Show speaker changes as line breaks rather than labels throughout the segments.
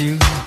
you,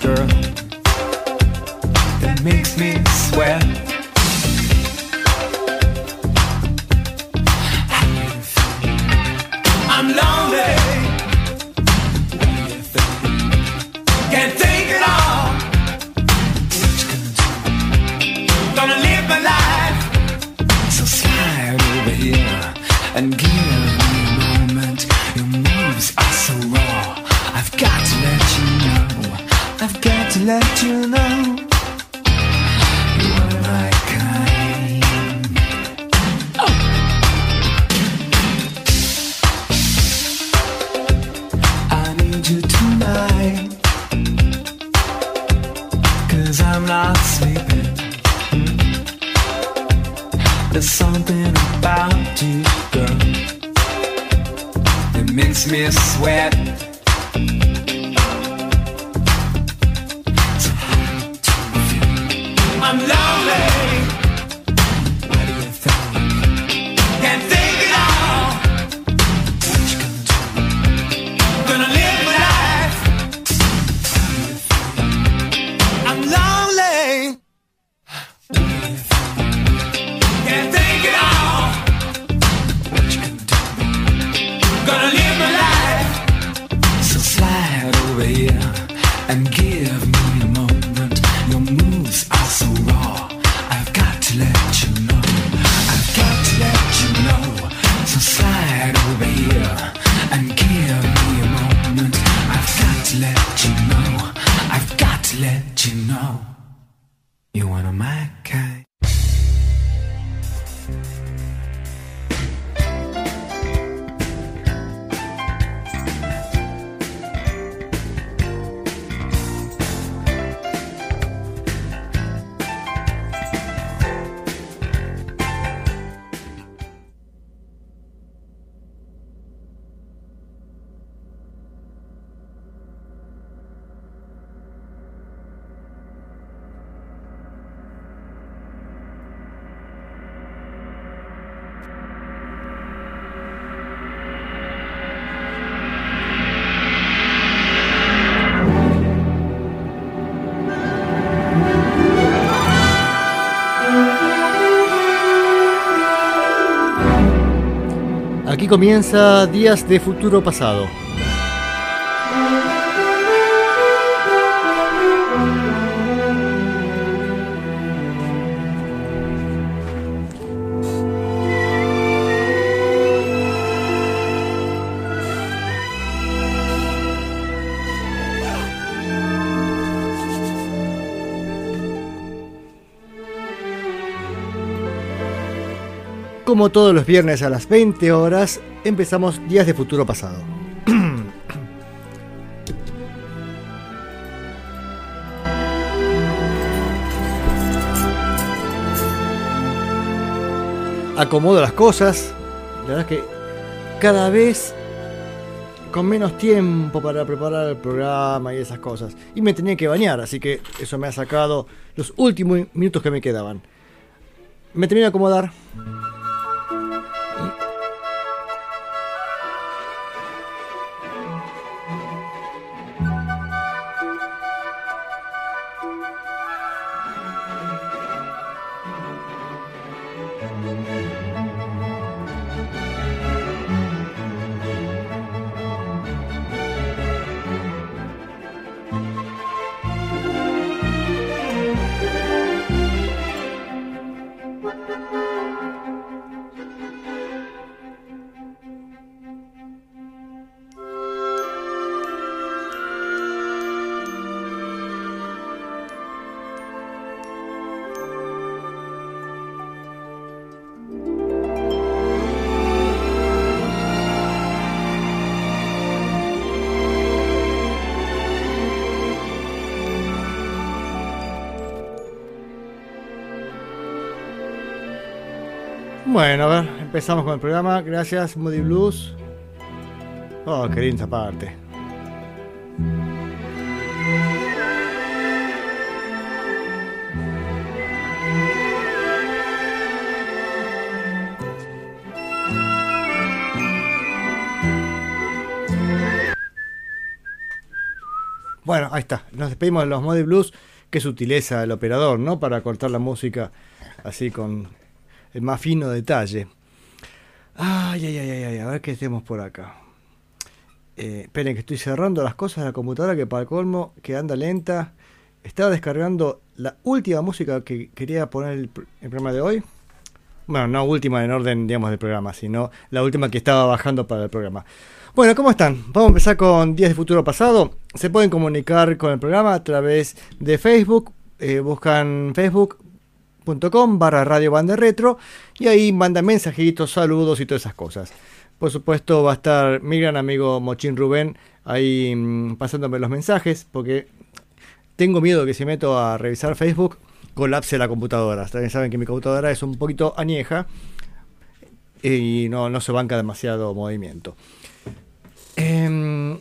comienza Días de Futuro Pasado. Como todos los viernes a las 20 horas, empezamos Días de Futuro Pasado. Acomodo las cosas. La verdad es que cada vez con menos tiempo para preparar el programa y esas cosas. Y me tenía que bañar, así que eso me ha sacado los últimos minutos que me quedaban. Me termino de acomodar. Bueno, a ver, empezamos con el programa. Gracias, Moody Blues. Oh, qué linda parte. Bueno, ahí está. Nos despedimos de los Modi Blues. Qué sutileza el operador, ¿no? Para cortar la música así con el más fino detalle. Ay, ay, ay, ay, ay. A ver qué hacemos por acá. Eh, esperen que estoy cerrando las cosas de la computadora que para el colmo, que anda lenta. Estaba descargando la última música que quería poner el, el programa de hoy. Bueno, no última en orden, digamos, del programa, sino la última que estaba bajando para el programa. Bueno, ¿cómo están? Vamos a empezar con Días de Futuro Pasado. Se pueden comunicar con el programa a través de Facebook. eh, buscan facebook.com barra Radio Banda Retro y ahí mandan mensajitos, saludos y todas esas cosas. Por supuesto va a estar mi gran amigo Mochín Rubén ahí mm, pasándome los mensajes porque tengo miedo que si meto a revisar Facebook colapse la computadora. También saben que mi computadora es un poquito añeja y no, no se banca demasiado movimiento. Em,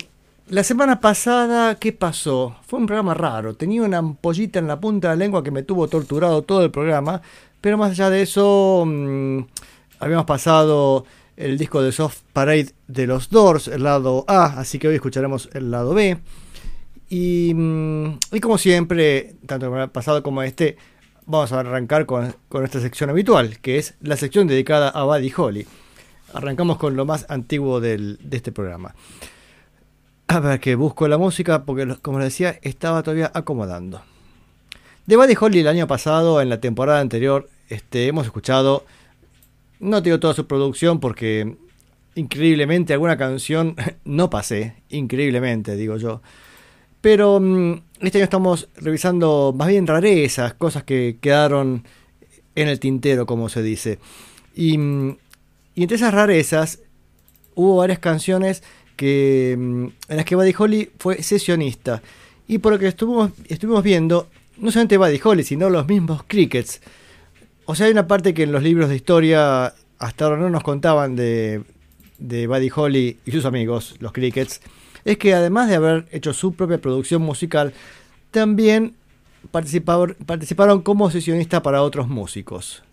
la semana pasada, ¿qué pasó? Fue un programa raro. Tenía una ampollita en la punta de la lengua que me tuvo torturado todo el programa. Pero más allá de eso, mm, habíamos pasado el disco de Soft Parade de los Doors, el lado A, así que hoy escucharemos el lado B. Y, mm, y como siempre, tanto el pasado como este, vamos a arrancar con, con esta sección habitual, que es la sección dedicada a Buddy Holly. Arrancamos con lo más antiguo del- de este programa. A ver, que busco la música porque, como les decía, estaba todavía acomodando. De Buddy Holly el año pasado, en la temporada anterior, este, hemos escuchado, no te digo toda su producción porque increíblemente alguna canción no pasé, increíblemente digo yo. Pero mm, este año estamos revisando más bien rarezas, cosas que quedaron en el tintero, como se dice. Y, mm, y entre esas rarezas hubo varias canciones que, mm, en las que Buddy Holly fue sesionista. Y por lo que estuvimos, estuvimos viendo, no solamente Buddy Holly, sino los mismos Crickets. O sea, hay una parte que en los libros de historia hasta ahora no nos contaban de, de Buddy Holly y sus amigos, los Crickets, es que además de haber hecho su propia producción musical, también participaron, como sesionista para otros músicos.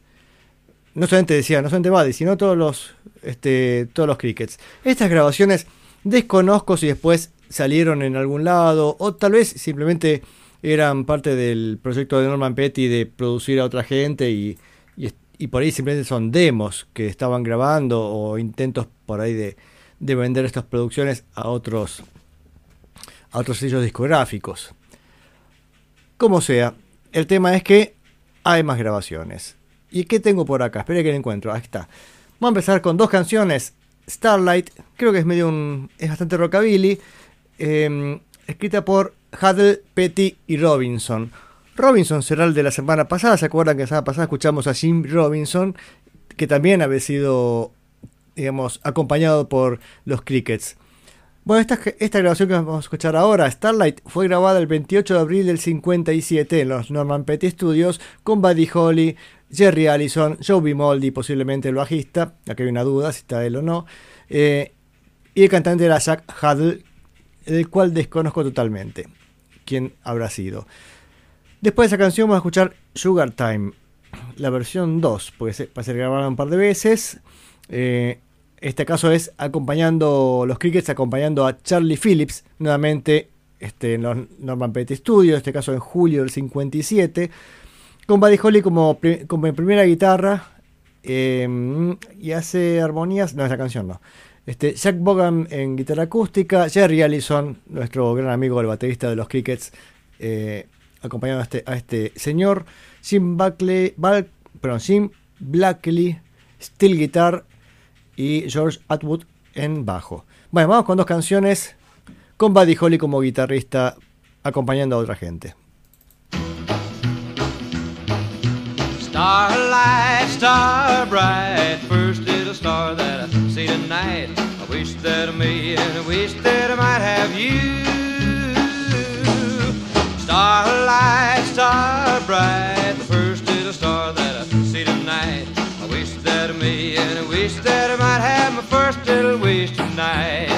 No solamente decía, no solamente Buddy, sino todos los, este, todos los Crickets. Estas grabaciones desconozco si después salieron en algún lado o tal vez simplemente eran parte del proyecto de Norman Petty de producir a otra gente y, y, por ahí simplemente son demos que estaban grabando o intentos por ahí de, de vender estas producciones a otros a otros sellos discográficos. Como sea, el tema es que hay más grabaciones. ¿Y qué tengo por acá? Espera que lo encuentro. Ahí está. Vamos a empezar con dos canciones. Starlight, creo que es medio un. es bastante rockabilly. eh, escrita por Huddle, Petty y Robinson. Robinson será el de la semana pasada. ¿Se acuerdan que la semana pasada escuchamos a Jim Robinson? Que también había sido, digamos, acompañado por los Crickets. Bueno, esta, grabación que vamos a escuchar ahora, Starlight, fue grabada el 28 de abril del 57 en los Norman Petty Studios con Buddy Holly, Jerry Allison, Joe Bimoldi, posiblemente el bajista, aquí hay una duda si está él o no, eh, y el cantante era Jack Huddle, del cual desconozco totalmente quién habrá sido. Después de esa canción vamos a escuchar Sugar Time, la versión 2, porque se, que grabaron un par de veces. Eh, este caso es acompañando los Crickets, acompañando a Charlie Phillips, nuevamente este, en los Norman Petty Studios, este caso en julio del 57, con Buddy Holly como, como primera guitarra eh, y hace armonías, no, esa canción no. Este, Jack Bogan en guitarra acústica, Jerry Allison, nuestro gran amigo, el baterista de los Crickets, eh, acompañando a este, a este señor, Jim Buckley, perdón, Jim Blackley, steel guitar y George Atwood en bajo. Bueno, vamos con dos canciones con Buddy Holly como guitarrista acompañando a otra gente.
Starlight, star bright, first little star that I see tonight. I wish that I may and I wish that I might have you. Starlight, star bright, first little star that I see tonight. I wish that I may and I wish that tonight.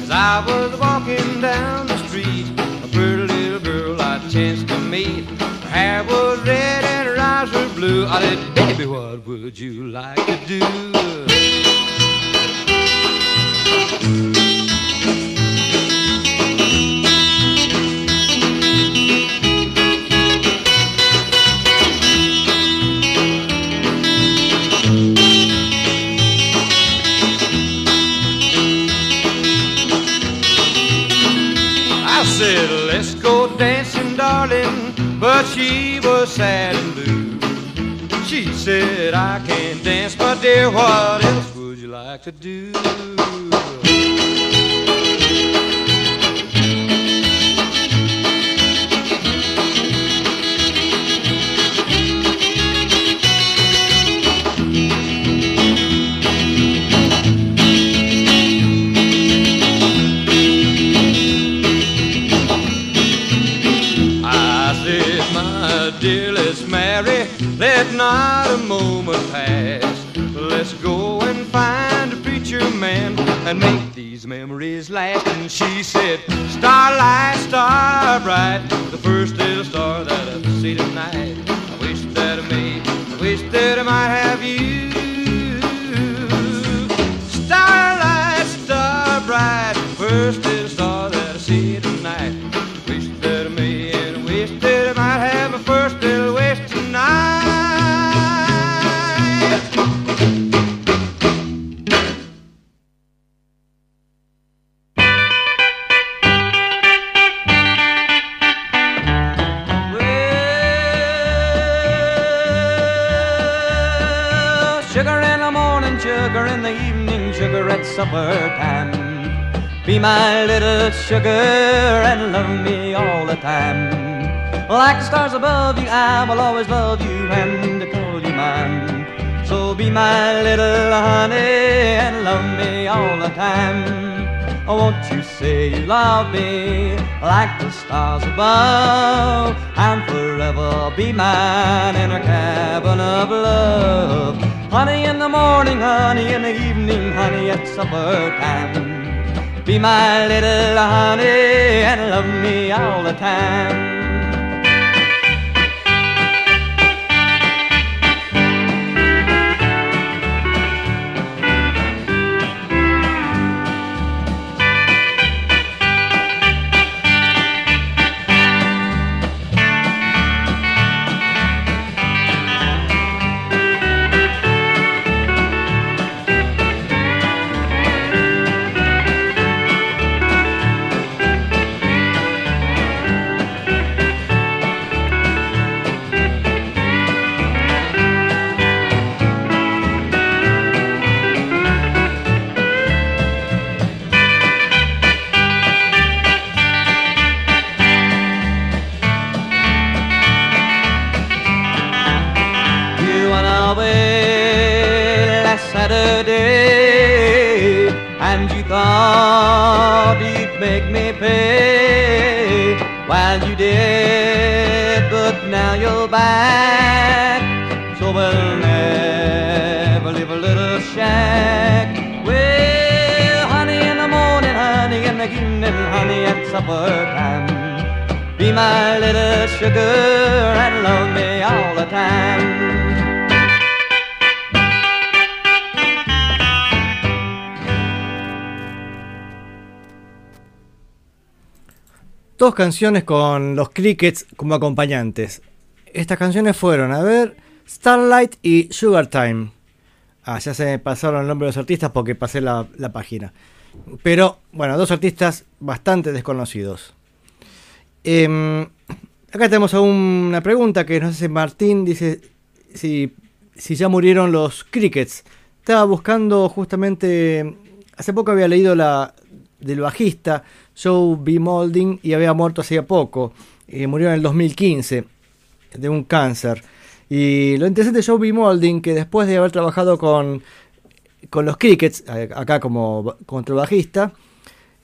As I was walking down the street, a pretty little girl I chanced to meet. Her hair was red and her eyes were blue. I said, baby, what would you like to do? Darling, but she was sad and blue. She said, I can't dance, but dear, what else would you like to do? Not a moment pass. Let's go and find a preacher man and make these memories last. And she said, Starlight, star bright, the first little star that I've seen tonight. I wish that I may, I wish that I might have you. Starlight, star bright, first supper time. Be my little sugar and love me all the time. Like the stars above you, I will always love you and call you mine. So be my little honey and love me all the time. Oh, won't you say you love me like the stars above and forever be mine in a cabin of love? Honey in the morning, honey in the evening, honey at supper time. Be my little honey and love me all the time.
Canciones con los Crickets como acompañantes. Estas canciones fueron, a ver, Starlight y Sugar Time. Ah, ya se me pasaron el nombre de los artistas porque pasé la, la página. Pero, bueno, dos artistas bastante desconocidos. Em, acá tenemos una pregunta que nos hace Martín. Dice si, si ya murieron los Crickets. Estaba buscando justamente. Hace poco había leído la del bajista Joe B. Molding y había muerto hacía poco. Eh, murió en el 2015 de un cáncer. Y lo interesante de Joe B. Molding, que después de haber trabajado con, con los Crickets, acá como contrabajista,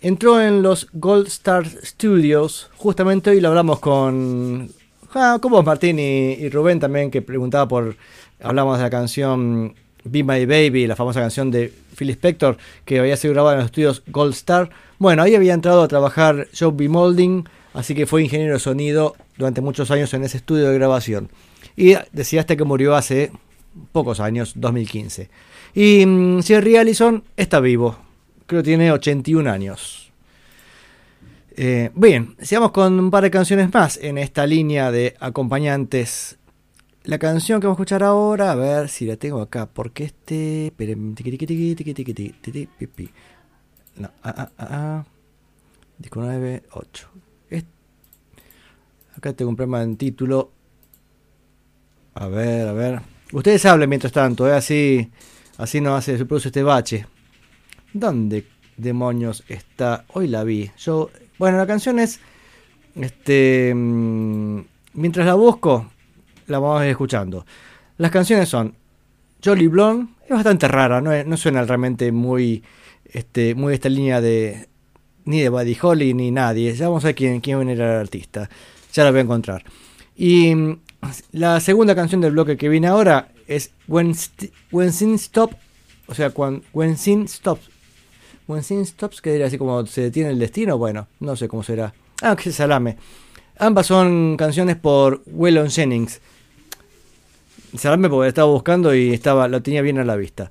entró en los Gold Star Studios. Justamente hoy lo hablamos con, ah, con vos, Martín, y, y Rubén también, que preguntaba por. Hablamos de la canción Be My Baby, la famosa canción de Phil Spector, que había sido grabada en los estudios Gold Star. Bueno, ahí había entrado a trabajar Joe B. Molding, así que fue ingeniero de sonido durante muchos años en ese estudio de grabación. Y decía hasta que murió hace pocos años, 2015. Y Jerry Allison está vivo, creo que tiene 81 años. Eh, bien, sigamos con un par de canciones más en esta línea de acompañantes. La canción que vamos a escuchar ahora, a ver si la tengo acá, porque este... No, ah, ah, ah, ah. Disco 9, 8. Este Acá tengo un problema en título. A ver, a ver. Ustedes hablen mientras tanto, ¿eh? así, así no hace, se produce este bache. ¿Dónde demonios está? Hoy la vi. Yo, bueno, la canción es, este, mm, mientras la busco, la vamos a ir escuchando. Las canciones son Jolly Blonde, es bastante rara, no, no suena realmente muy, este, muy esta línea de ni de Buddy Holly ni nadie. Ya vamos a ver quién, quién era el artista. Ya la voy a encontrar. Y la segunda canción del bloque que viene ahora es When, When Sin Stop, o sea, cuan- When Sin Stops. When Sin Stops, que diría así como se detiene el destino, bueno, no sé cómo será. Ah, que salame. Ambas son canciones por Waylon Jennings. Salame porque estaba buscando y estaba, lo tenía bien a la vista.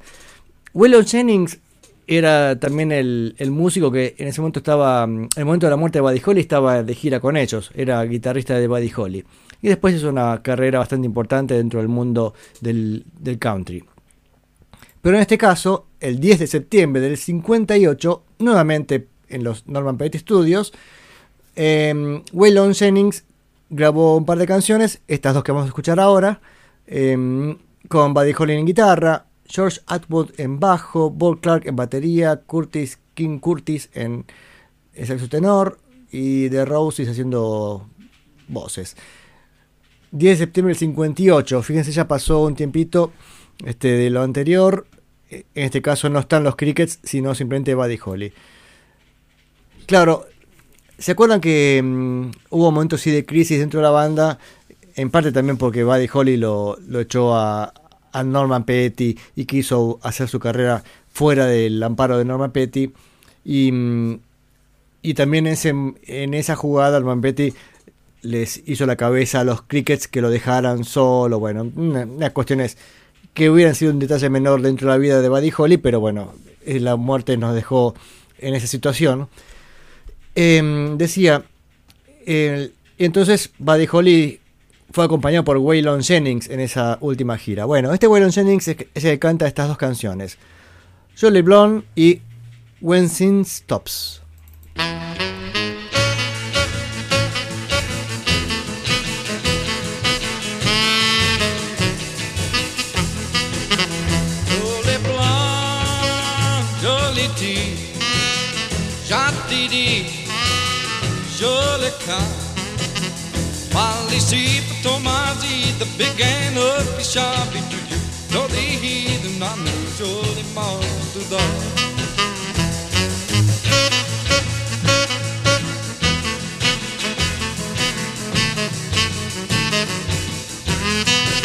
Waylon Jennings era también el, el músico que en ese momento estaba, mm, en el momento de la muerte de Buddy Holly, estaba de gira con ellos, era guitarrista de Buddy Holly. Y después hizo una carrera bastante importante dentro del mundo del, del country. Pero en este caso, el 10 de septiembre del 58, nuevamente en los Norman Petty Studios, eh, Waylon Jennings grabó un par de canciones, estas dos que vamos a escuchar ahora, eh, con Buddy Holly en guitarra, George Atwood en bajo, Bob Clark en batería, Curtis King Curtis en el saxo tenor y The Roses haciendo voces. 10 de septiembre del 58, fíjense ya pasó un tiempito este, de lo anterior, en este caso no están los Crickets, sino simplemente Buddy Holly. Claro, ¿se acuerdan que mm, hubo momentos así de crisis dentro de la banda? En parte también porque Buddy Holly lo, lo echó a, a Norman Petty y quiso hacer su carrera fuera del amparo de Norman Petty. Y, mm, y también ese, en esa jugada Norman Petty les hizo la cabeza a los Crickets que lo dejaran solo. Bueno, una- unas cuestiones que hubieran sido un detalle menor dentro de la vida de Buddy Holly, pero bueno, eh, la muerte nos dejó en esa situación. Em, decía, entonces Buddy Holly fue acompañado por Waylon Jennings en esa última gira. Bueno, este Waylon Jennings es, el que canta estas dos canciones. Jolly Blonde y When Sin Stops.
Car. Molly see, Tomasi, the big and ugly shabby to you. Jolly heathen, I know, jolly mom to the.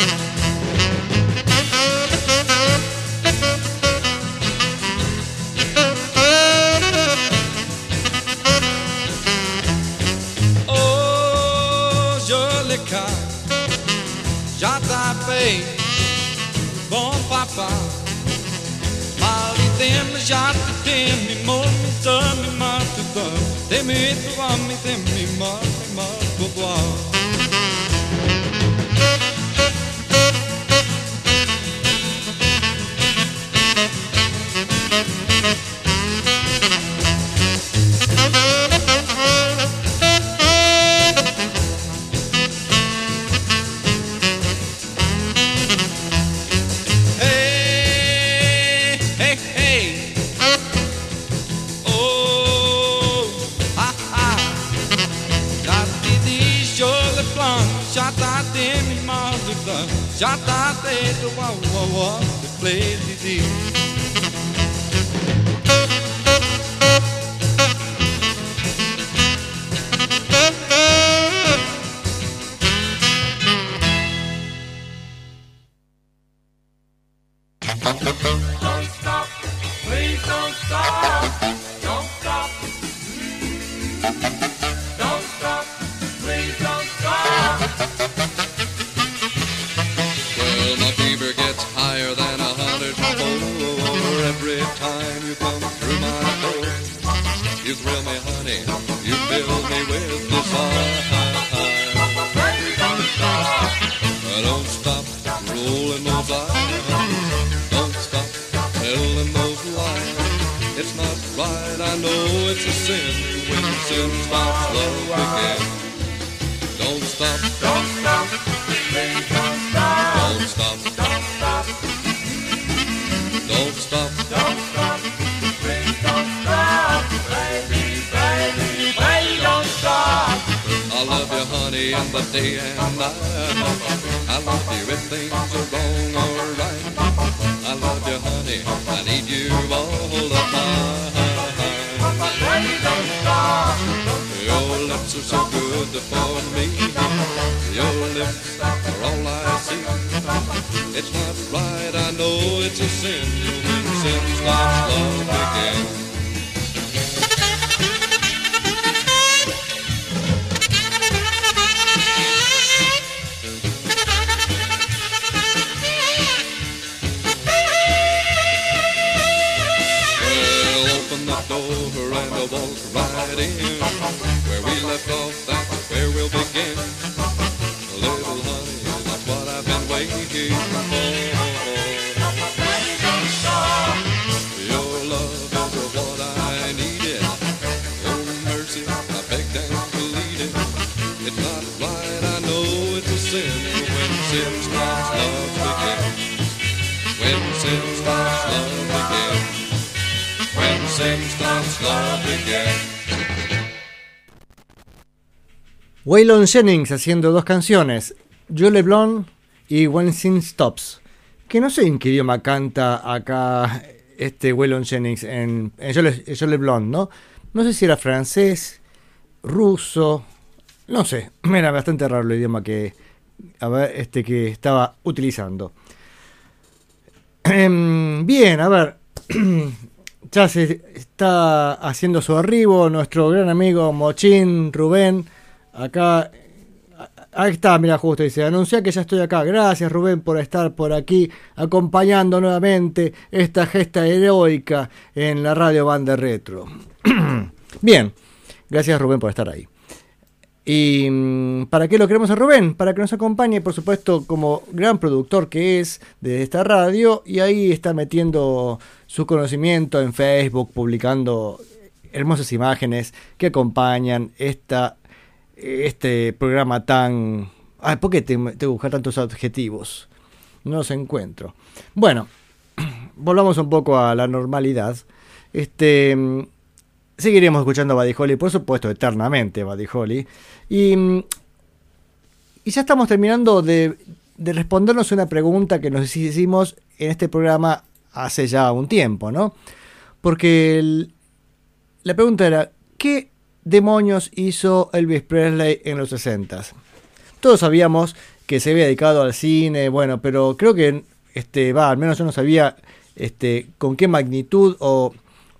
Oh, jolly bay, bon papa. Molly them, jolly them, me more, me son, me more to the. They me to mazuda, shata de the wa wa wa, the play di
door
and I'll walk right in. Where we left off, that's where we'll begin. Little honey, that's what I've been waiting for. Your love is what I needed. Oh, mercy, I begged and pleaded. It's not right, I know it's a sin. When sin stops, love begins. When sin stops,
Waylon Jennings haciendo dos canciones, Joe LeBlanc y When Sin Stops. Que no sé en qué idioma canta acá este Waylon Jennings en, en Joe, ¿no? No sé si era francés, ruso, no sé. Era bastante raro el idioma que, a ver, este, que estaba utilizando. Bien, a ver. Ya se está haciendo su arribo nuestro gran amigo Mochín Rubén. Acá. Ahí está, mira, justo dice. Anuncia que ya estoy acá. Gracias, Rubén, por estar por aquí acompañando nuevamente esta gesta heroica en la radio banda retro. Bien, gracias, Rubén, por estar ahí. ¿Y mm, para qué lo queremos a Rubén? Para que nos acompañe, por supuesto, como gran productor que es de esta radio. Y ahí está metiendo su conocimiento en Facebook, publicando hermosas imágenes que acompañan esta, este programa tan... Ay, ¿por qué te, te tantos adjetivos? No los encuentro. Bueno, volvamos un poco a la normalidad. Este... Seguiremos escuchando Buddy Holly, por supuesto, eternamente Buddy Holly. Y, mm, y ya estamos terminando de, de respondernos una pregunta que nos hicimos en este programa hace ya un tiempo, ¿no? Porque la pregunta era, ¿qué demonios hizo Elvis Presley en los 60 Todos sabíamos que se había dedicado al cine, bueno, pero creo que, este, va, al menos yo no sabía este, con qué magnitud o,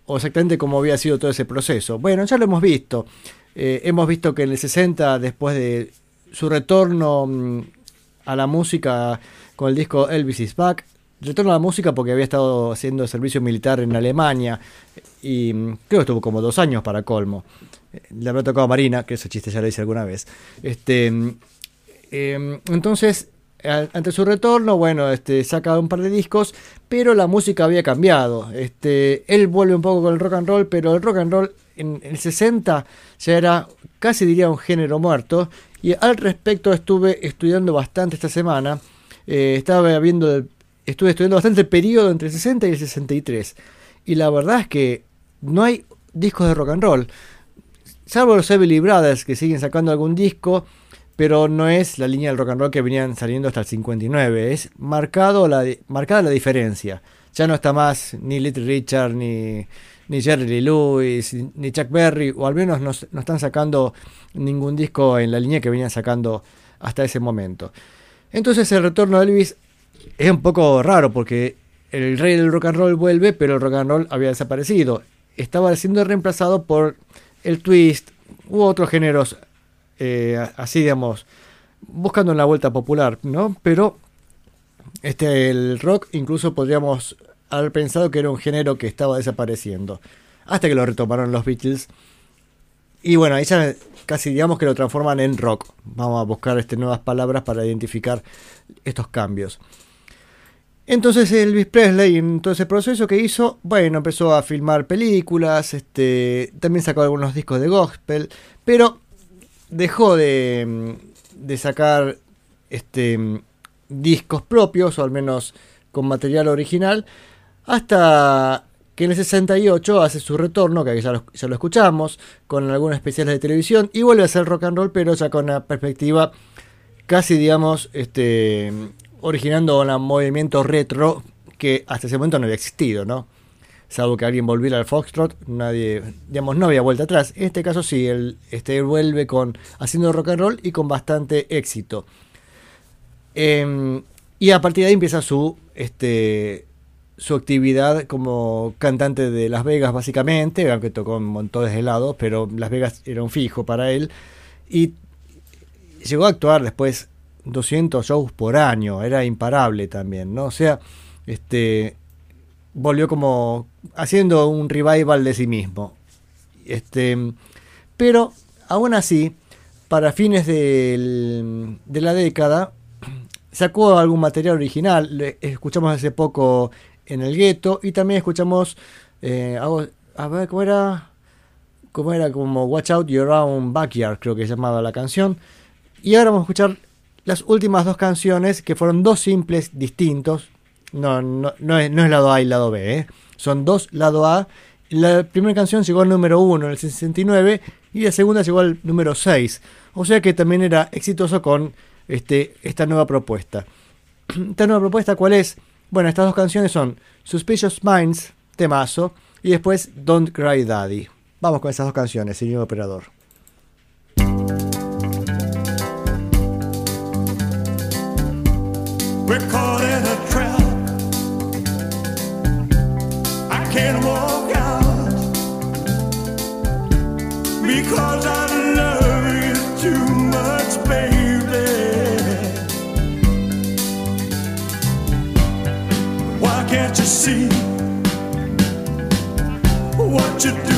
o exactamente cómo había sido todo ese proceso. Bueno, ya lo hemos visto. Eh, hemos visto que en el 60, después de su retorno mm, a la música con el disco Elvis is Back, retorno a la música porque había estado haciendo servicio militar en Alemania y mm, creo que estuvo como dos años para colmo. Eh, Le habrá tocado a Marina, que ese chiste ya lo hice alguna vez. Este, mm, eh, entonces, ante su retorno, bueno, este, saca un par de discos, pero la música había cambiado. Este, él vuelve un poco con el rock and roll, pero el rock and roll en el 60 ya era casi diría un género muerto. Y al respecto estuve estudiando bastante esta semana. Eh, estaba viendo, estuve estudiando bastante el periodo entre el 60 y el 63. Y la verdad es que no hay discos de rock and roll. Salvo los Everly Brothers que siguen sacando algún disco, pero no es la línea del rock and roll que venían saliendo hasta el 59. Es marcado la, marcada la diferencia. Ya no está más ni Little Richard, ni, ni Jerry Lee Lewis, ni Chuck Berry, o al menos no, no están sacando ningún disco en la línea que venían sacando hasta ese momento. Entonces el retorno de Elvis es un poco raro porque el rey del rock and roll vuelve, pero el rock and roll había desaparecido. Estaba siendo reemplazado por el twist u otros géneros eh, así, digamos, buscando una vuelta popular, ¿no? Pero este, el rock incluso podríamos haber pensado que era un género que estaba desapareciendo. Hasta que lo retomaron los Beatles. Y bueno, ahí ya casi digamos que lo transforman en rock. Vamos a buscar este, nuevas palabras para identificar estos cambios. Entonces Elvis Presley, en todo ese proceso que hizo, bueno, empezó a filmar películas, este, también sacó algunos discos de gospel, pero dejó de, de sacar este, discos propios, o al menos con material original, hasta que en el 68 hace su retorno, que ya ya lo escuchamos, con algunos especiales de televisión, y vuelve a hacer rock and roll, pero ya con una perspectiva casi, digamos, este, originando un movimiento retro que hasta ese momento no había existido, ¿no? Salvo que alguien volviera al Foxtrot, nadie, digamos, no había vuelta atrás. En este caso sí, él este, vuelve con haciendo rock and roll y con bastante éxito. Em, y a partir de ahí empieza su, este, su actividad como cantante de Las Vegas, básicamente, aunque tocó en montones de lados, pero Las Vegas era un fijo para él. Y llegó a actuar después 200 shows por año, era imparable también, ¿no? O sea, este volvió como haciendo un revival de sí mismo. Este, pero aún así, para fines de la década, sacó algún material original. Escuchamos hace poco en el gueto y también escuchamos, eh, a ver, ¿cómo era? ¿Cómo era? Como Watch Out Your Own Backyard, creo que se llamaba la canción. Y ahora vamos a escuchar las últimas dos canciones, que fueron dos simples distintos. No, no, no, es, no es lado A y lado B, ¿eh? son dos lado A. La primera canción llegó al número 1 en el 69 y la segunda llegó al número 6. O sea que también era exitoso con este, esta nueva propuesta. ¿Esta nueva propuesta cuál es? Bueno, estas dos canciones son Suspicious Minds, temazo, y después Don't Cry Daddy. Vamos con esas dos canciones, señor operador.
Can't walk out because I love you too much, baby. Why can't you see what you're doing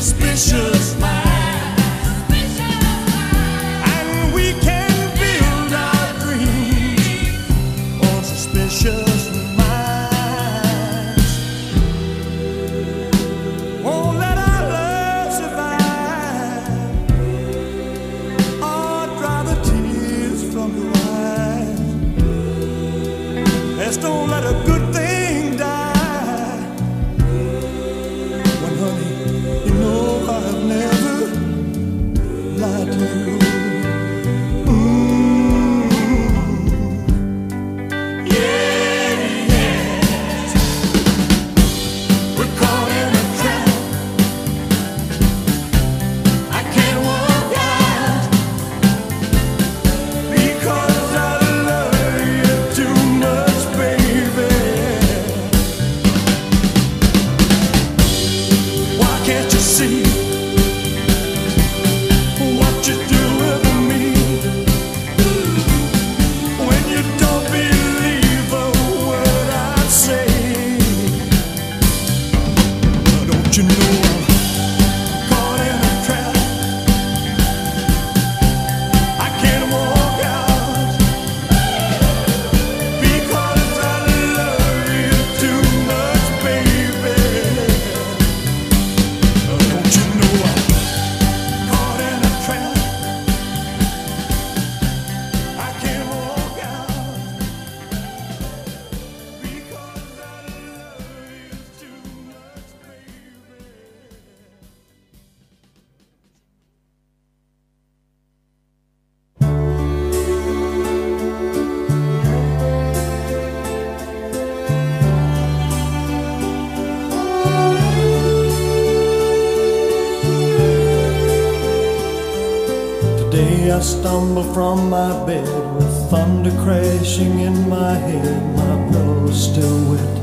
Suspicious. From my bed with thunder crashing in my head. My pillow's still wet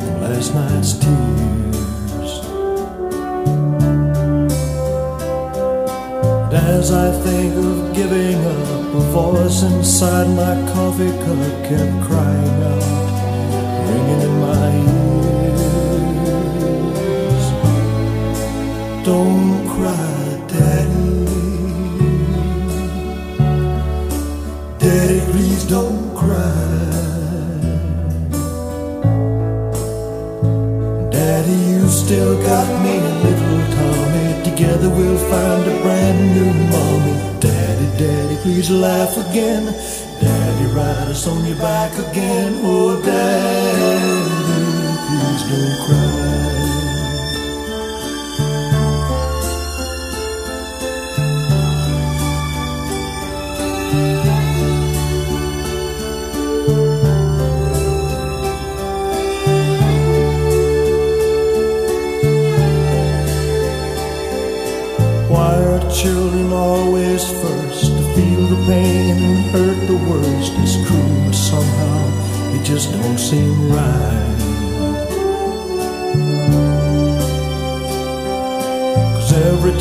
from last night's tears. And as I think of giving up, a voice inside my coffee cup kept crying out, ringing in my ears. Don't still got me and little Tommy. Together we'll find a brand new mommy. Daddy, Daddy, please laugh again. Daddy, ride us on your back again. Oh, Daddy, please don't cry.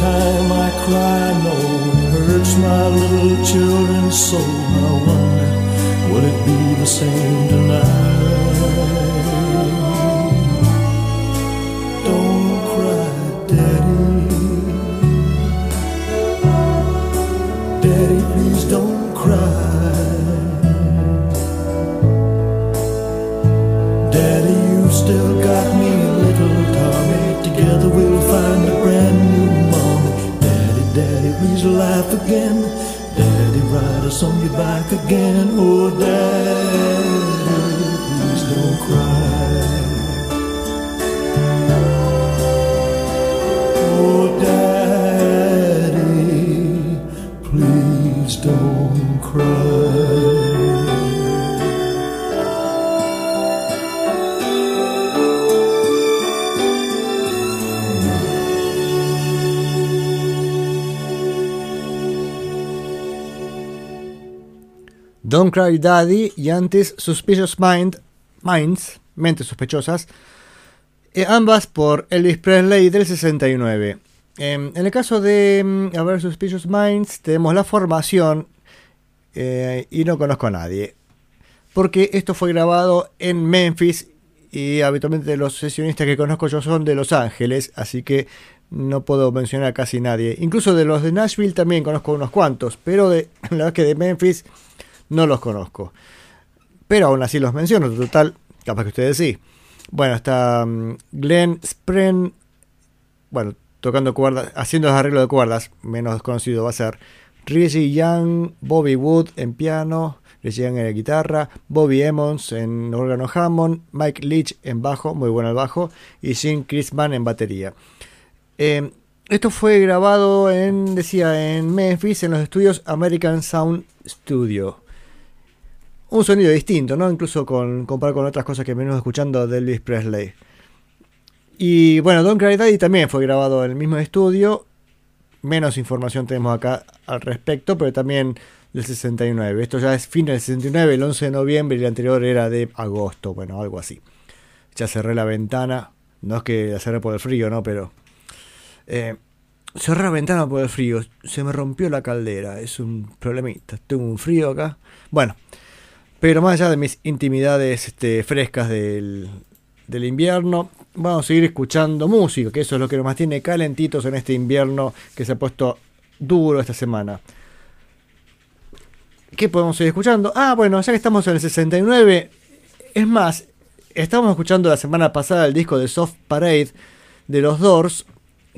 Time I cry, know it hurts my little children's soul. I wonder, will it be the same tonight? Ride us on your back again. Oh, Daddy, Cry Daddy
y antes Suspicious Mind, Minds, Mentes Sospechosas, eh, ambas por Elvis Presley del 69. Em, en el caso de mm, a ver, Suspicious Minds, tenemos la formación eh, y no conozco a nadie. Porque esto fue grabado en Memphis y habitualmente los sesionistas que conozco yo son de Los Ángeles, así que no puedo mencionar a casi nadie. Incluso de los de Nashville también conozco unos cuantos, pero la verdad que de Memphis no los conozco. Pero aún así los menciono, total, capaz que ustedes sí. Bueno, está mm, Glenn Spren, bueno, tocando cuerdas, haciendo los arreglos de cuerdas, menos conocido va a ser. Reggie Young, Bobby Wood en piano, Reggie Young en la guitarra, Bobby Emmons en órgano Hammond, Mike Leach en bajo, muy bueno el bajo, y Jim Chrisman en batería. Eh, esto fue grabado en, decía, en Memphis, en los estudios American Sound Studio. Un sonido distinto, ¿no? Incluso con comparado con otras cosas que venimos escuchando de Elvis Presley. Y bueno, Don't Cry Daddy también fue grabado en el mismo estudio. Menos información tenemos acá al respecto, pero también del 69. Esto ya es fin del 69, el 11 de noviembre y el anterior era de agosto, bueno, algo así. Ya cerré la ventana. No es que la cerré por el frío, ¿no? Pero... Eh, cerré la ventana por el frío. Se me rompió la caldera. Es un problemita. Tengo un frío acá. Bueno. Pero más allá de mis intimidades este, frescas del, del invierno, vamos a seguir escuchando música, que eso es lo que nos mantiene calentitos en este invierno que se ha puesto duro esta semana. ¿Qué podemos seguir escuchando? Ah, bueno, ya que estamos en el 69, es más, estábamos escuchando la semana pasada el disco de Soft Parade de los Doors,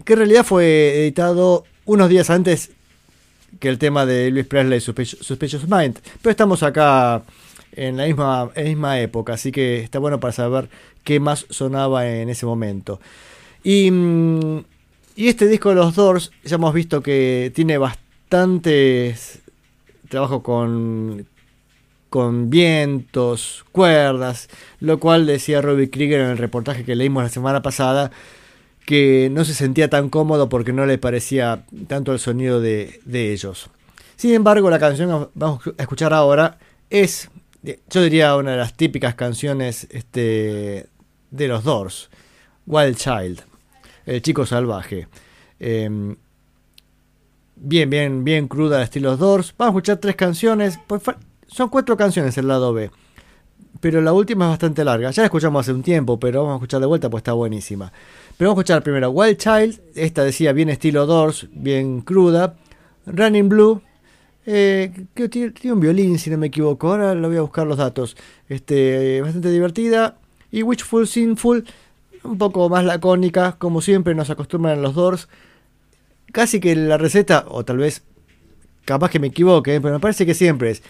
que en realidad fue editado unos días antes que el tema de Elvis Presley, Suspicious Mind. Pero estamos acá en la misma, en misma época, así que está bueno para saber qué más sonaba en ese momento. Y, mm, y este disco de los Doors, ya hemos visto que tiene bastantes trabajo con, con vientos, cuerdas, lo cual decía Robbie Krieger en el reportaje que leímos la semana pasada, que no se sentía tan cómodo porque no le parecía tanto el sonido de, de ellos.
Sin embargo, la canción que vamos a escuchar ahora es, yo diría, una de las típicas canciones este, de los Doors, Wild Child, el chico salvaje. Em, bien, bien, bien cruda de estilo Doors. Vamos a escuchar tres canciones, pues son cuatro canciones el lado B, pero la última es bastante larga. Ya la escuchamos hace un tiempo, pero vamos a escuchar de vuelta, pues está buenísima. Pero vamos a escuchar primero Wild Child, esta decía bien estilo Doors, bien cruda. Running Blue, eh, que tiene, un violín, si no me equivoco. Ahora lo voy a buscar los datos. Este, bastante divertida. Y Wishful Sinful, un poco más lacónica, como siempre nos acostumbran los Doors. Casi que la receta, o tal vez capaz que me equivoque, pero me parece que siempre es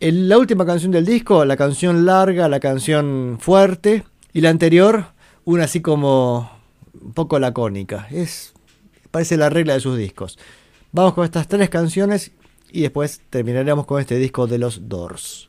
la última canción del disco, la canción larga, la canción fuerte, y la anterior, una así como un poco lacónica. Es, parece la regla de sus discos. Vamos con estas tres canciones y después terminaremos con este disco de los Doors.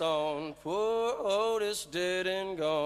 On. Poor Otis dead and gone.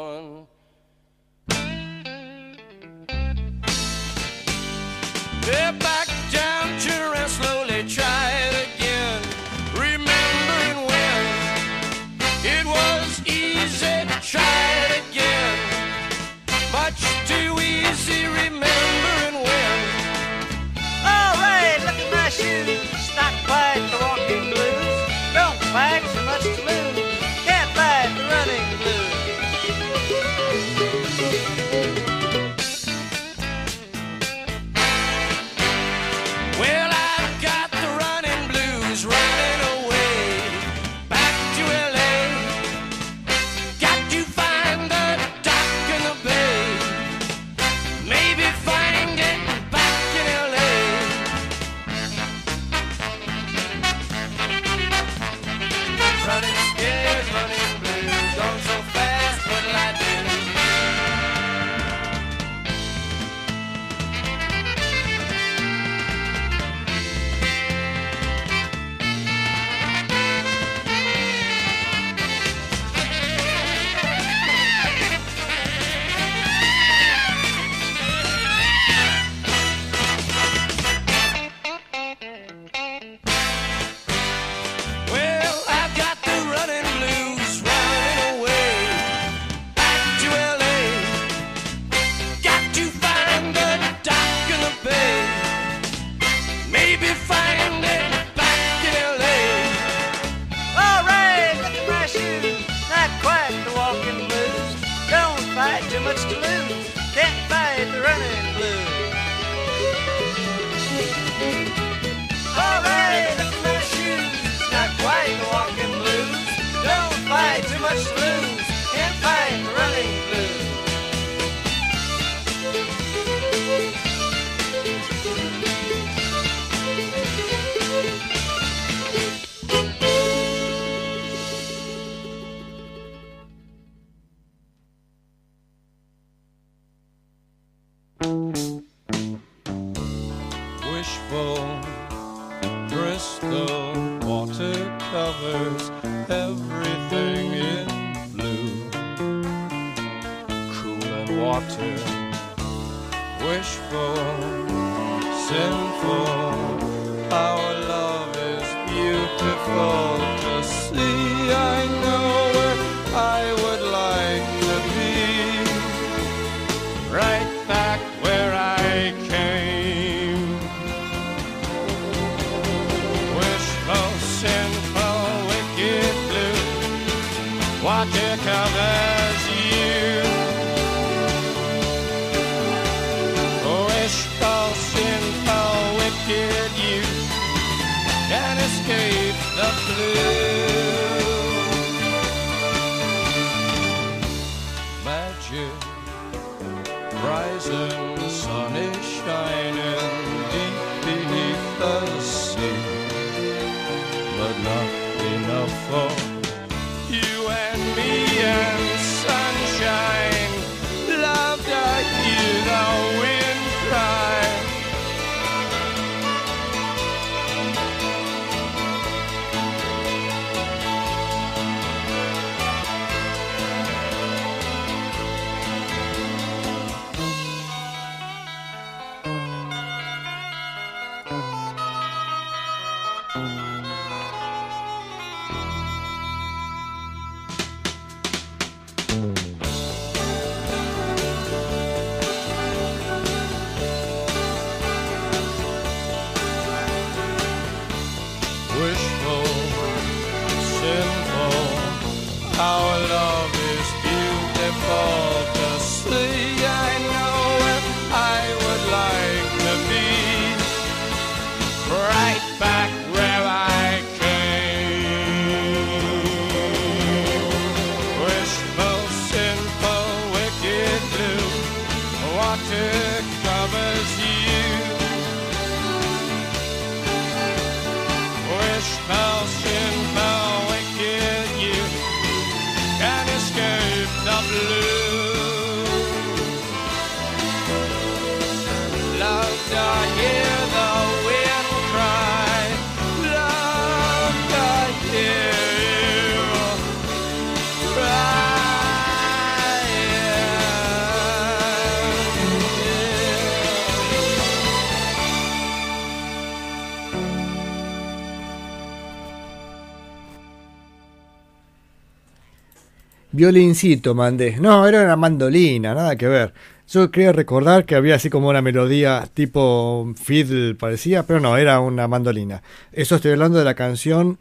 Violincito mandé. No, era una mandolina, nada que ver. Yo quería recordar que había así como una melodía tipo fiddle parecía, pero no, era una mandolina. Eso estoy hablando de la canción,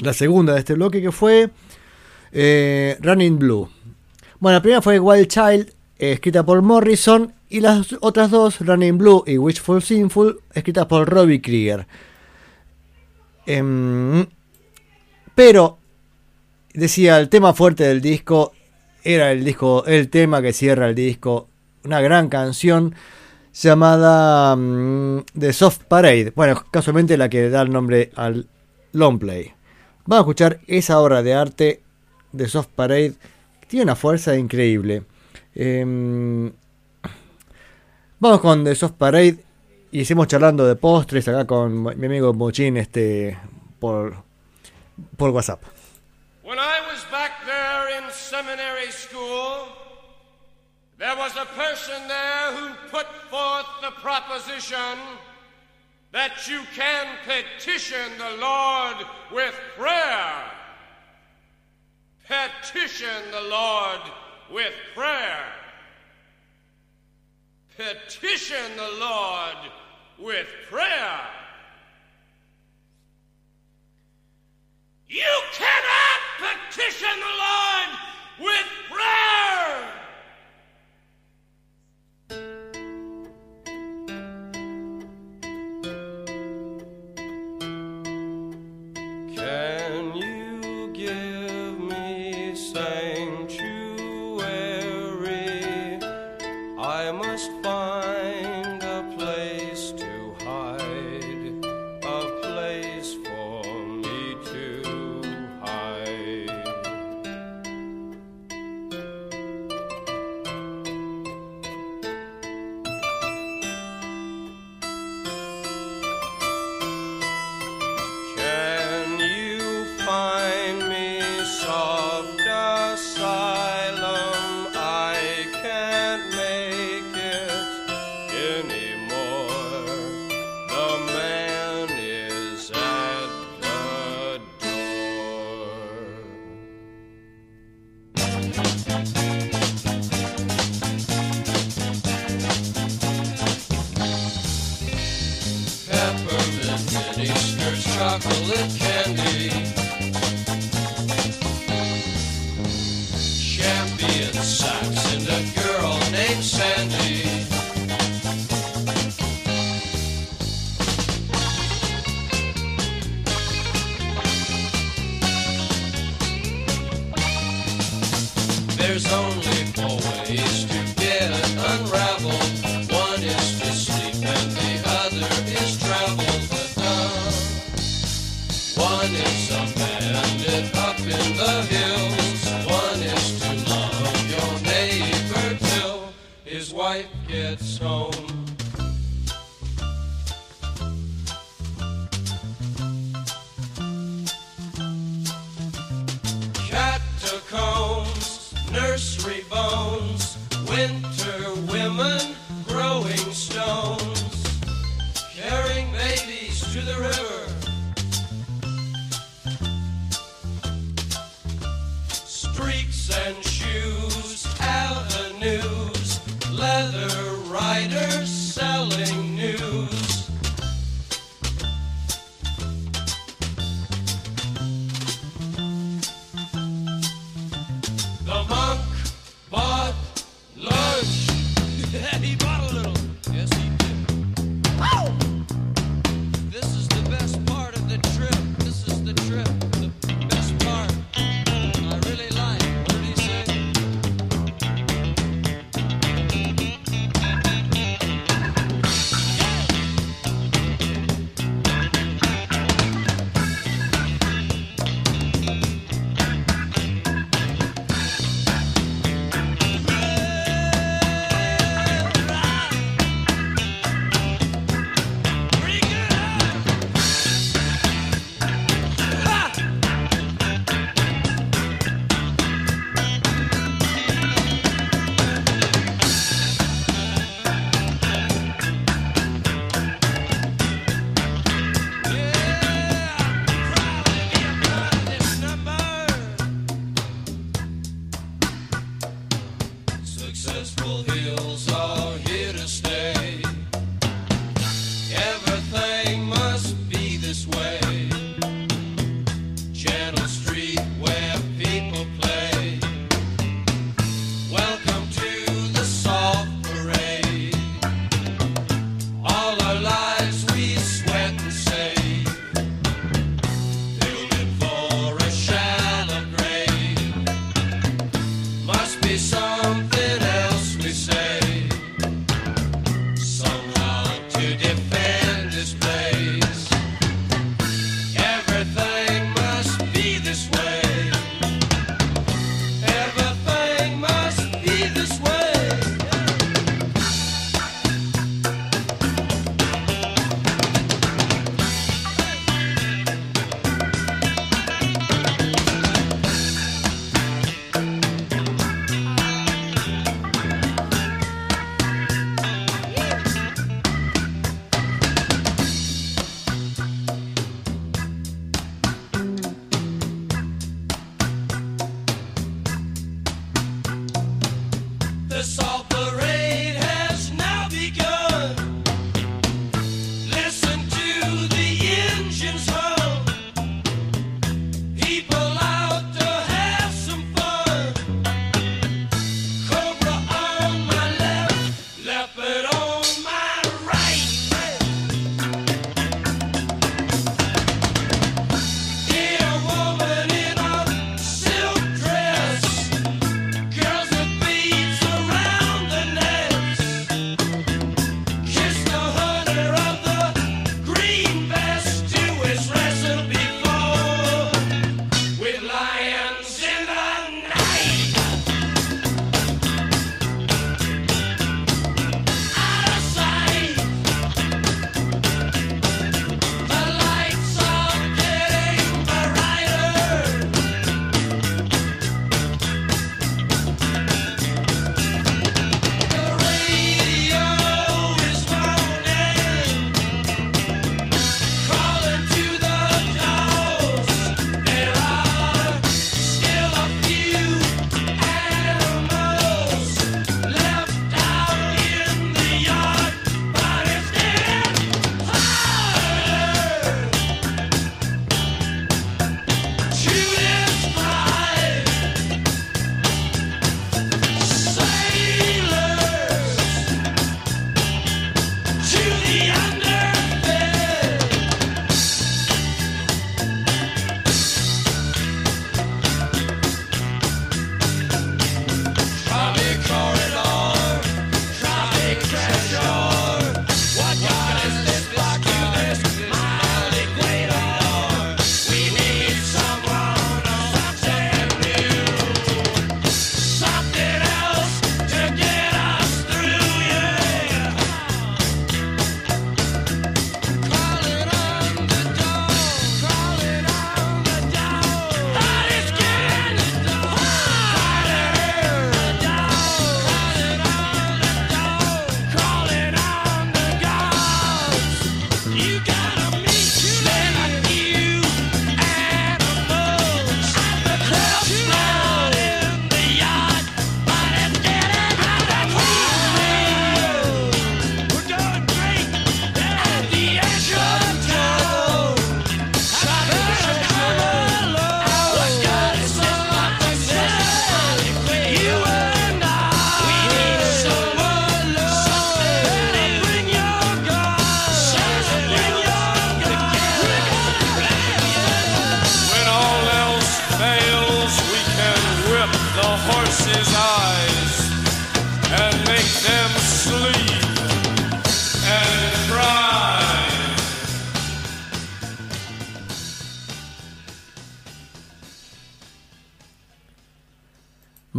la segunda de este bloque que fue eh, Running Blue. Bueno, la primera fue Wild Child, escrita por Morrison, y las otras dos, Running Blue y Wishful Sinful, escritas por Robbie Krieger. Em, pero decía el tema fuerte del disco era el disco el tema que cierra el disco una gran canción llamada mm, The Soft Parade. Bueno casualmente la que da el nombre al long play. Vamos a escuchar esa obra de arte de Soft Parade que tiene una fuerza increíble. Em, vamos con The Soft Parade y seguimos charlando de postres acá con mi amigo Mochín este por por WhatsApp
When I was back there in seminary school, there was a person there who put forth the proposition that you can petition the Lord with prayer. Petition the Lord with prayer. Petition the Lord with prayer. You cannot petition the Lord with prayer.
Can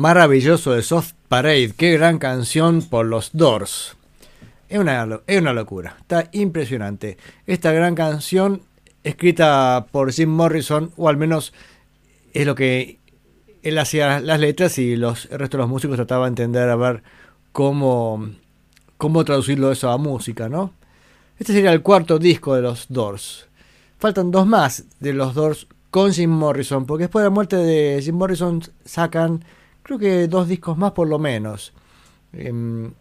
maravilloso de Soft Parade. Qué gran canción por los Doors. Es una, es una locura. Está impresionante. Esta gran canción escrita por Jim Morrison, o al menos es lo que él hacía las letras y los, el resto de los músicos trataban de entender a ver cómo, cómo traducirlo eso a música, ¿no? Este sería el cuarto disco de los Doors. Faltan dos más de los Doors con Jim Morrison, porque después de la muerte de Jim Morrison sacan, creo que dos discos más por lo menos. Em,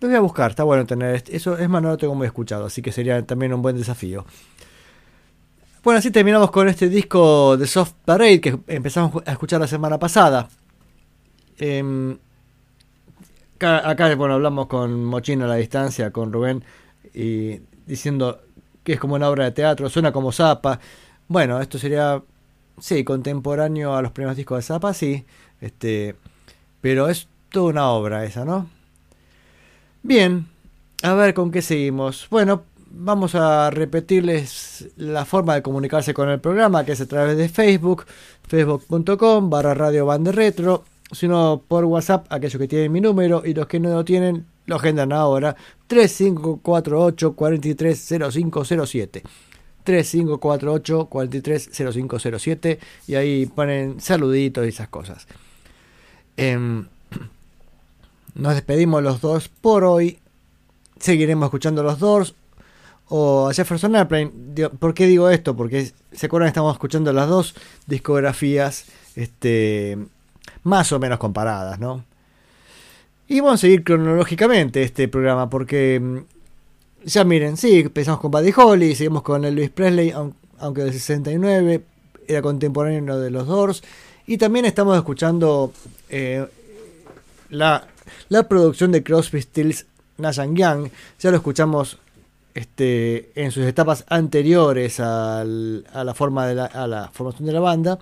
lo voy a buscar, está bueno tener este- eso, es más, no lo tengo muy escuchado, así que sería también un buen desafío. Bueno, así terminamos con este disco de Soft Parade que empezamos a escuchar la semana pasada. Em, acá, bueno, hablamos con Mochino a la distancia, con Rubén, y diciendo que es como una obra de teatro, suena como Zappa. Bueno, esto sería, sí, contemporáneo a los primeros discos de Zappa, sí, este, pero es toda una obra esa, ¿no? Bien, a ver con qué seguimos. Bueno, vamos a repetirles la forma de comunicarse con el programa, que es a través de Facebook, facebook.com barra radio retro, sino por WhatsApp, aquellos que tienen mi número y los que no lo tienen, lo agendan ahora, 3548 430507. 3548 430507 y ahí ponen saluditos y esas cosas. Em, nos despedimos los dos por hoy. Seguiremos escuchando los Doors o a Jefferson Airplane. ¿Por qué digo esto? Porque se acuerdan estamos escuchando las dos discografías este, más o menos comparadas, ¿no? Y vamos a seguir cronológicamente este programa porque mm, ya miren, sí, empezamos con Buddy Holly, seguimos con Elvis Presley, aun- aunque del 69, era contemporáneo de los Doors. Y también estamos escuchando eh, la, la producción de Crosby, Stills, Nash and Young. Ya lo escuchamos este, en sus etapas anteriores a la forma de la, a la formación de la banda.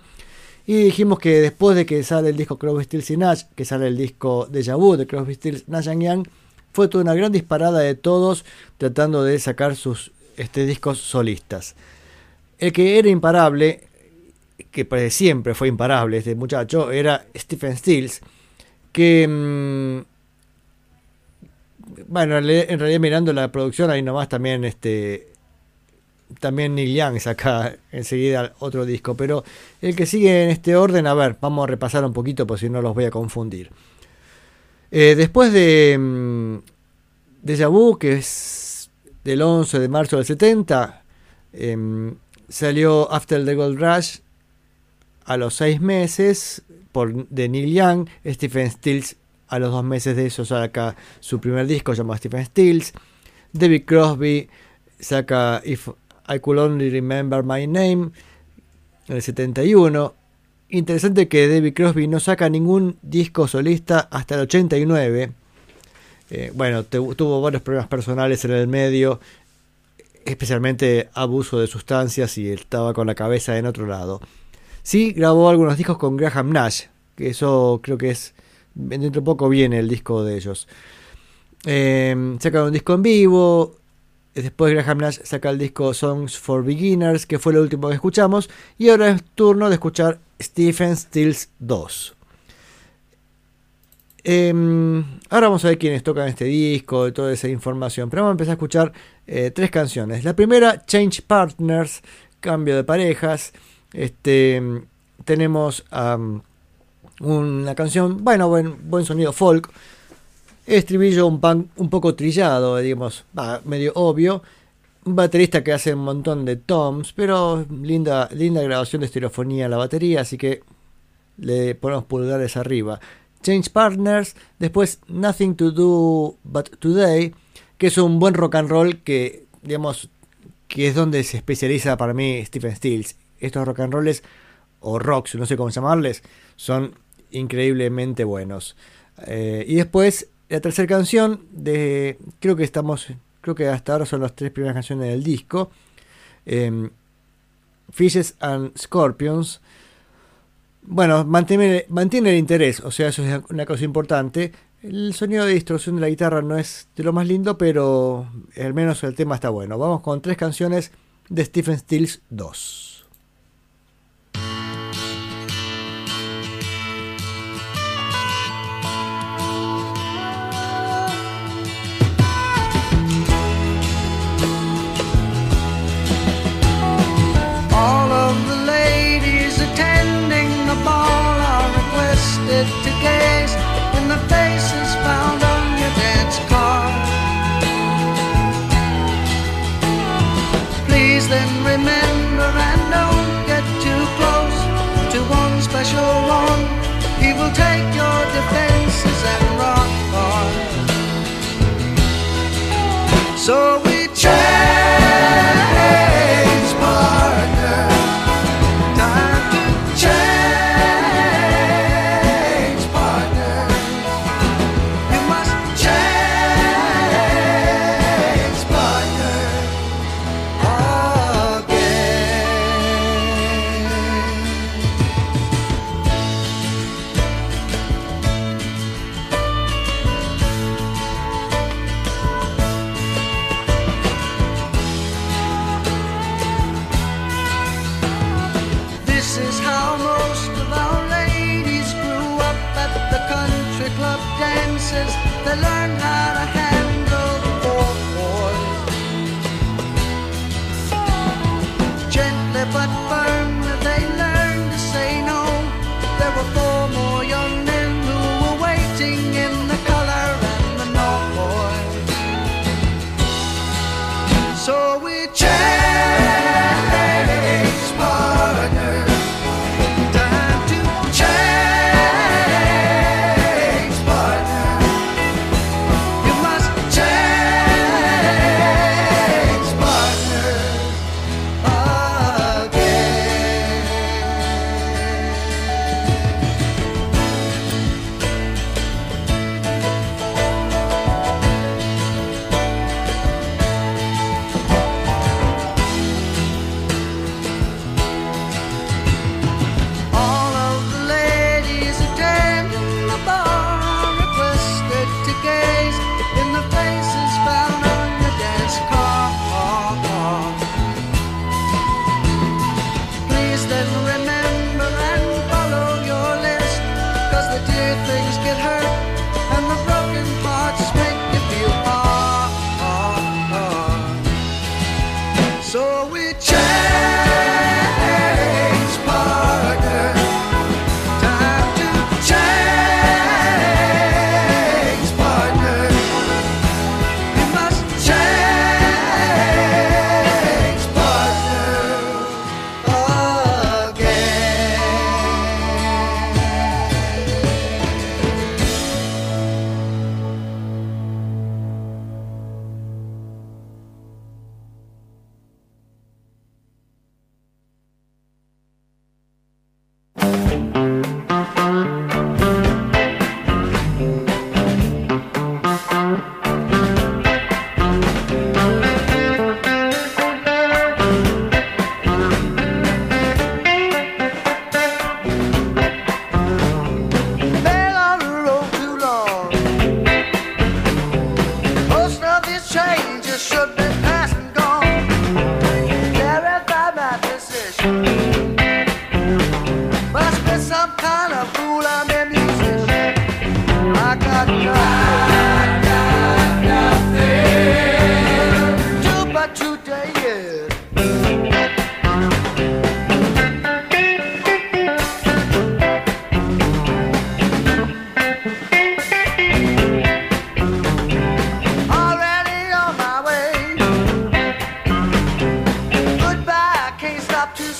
Y dijimos que después de que sale el disco Crosby, Stills y Nash, que sale el disco Deja Vu de Crosby, Stills, Nash Young, fue toda una gran disparada de todos tratando de sacar sus este, discos solistas. El que era imparable, que siempre fue imparable este muchacho, era Stephen Stills, que... mm, bueno, en realidad- mirando la producción ahí nomás también este también Neil Young saca enseguida otro disco, pero el que sigue en este orden, a ver, vamos a repasar un poquito por si no los voy a confundir. Eh, después de mm, Deja Vu, que es del 11 de marzo del 70, em, salió After the Gold Rush a los seis meses por, de Neil Young, Stephen Stills a los dos meses de eso saca su primer disco llamado Stephen Stills, David Crosby saca If I Could Only Remember My Name en el 71. Interesante que David Crosby no saca ningún disco solista hasta el 89. Eh, bueno, tuvo varios problemas personales en el medio, especialmente abuso de sustancias y estaba con la cabeza en otro lado. Sí grabó algunos discos con Graham Nash, que eso creo que es dentro de poco viene el disco de ellos. Eh, sacaron un disco en vivo. Después Graham Nash saca el disco Songs for Beginners, que fue lo último que escuchamos. Y ahora es turno de escuchar Stephen Stills 2. Eh, ahora vamos a ver quiénes tocan este disco toda esa información. Pero vamos a empezar a escuchar eh, tres canciones. La primera, Change Partners, cambio de parejas. Este, tenemos una canción, bueno, buen, sonido folk. Estribillo un, pan, un poco trillado, digamos, va, medio obvio. Un baterista que hace un montón de toms, pero linda, linda grabación de estereofonía en la batería, así que le ponemos pulgares arriba. Change Partners, después Nothing to Do But Today, que es un buen rock and roll que, digamos, que es donde se especializa para mí Stephen Stills. Estos rock and rolls o rocks, no sé cómo llamarles, son increíblemente buenos. Eh, y después la tercera canción de creo que estamos creo que hasta ahora son las tres primeras canciones del disco eh, Fishes and Scorpions. Bueno mantiene, mantiene el interés o sea eso es una cosa importante. El sonido de distorsión de la guitarra no es de lo más lindo pero al menos el tema está bueno. Vamos con tres canciones de Stephen Stills 2 the found on your dance card.
Please then remember and don't get too close to one special one. He will take your defenses and. So we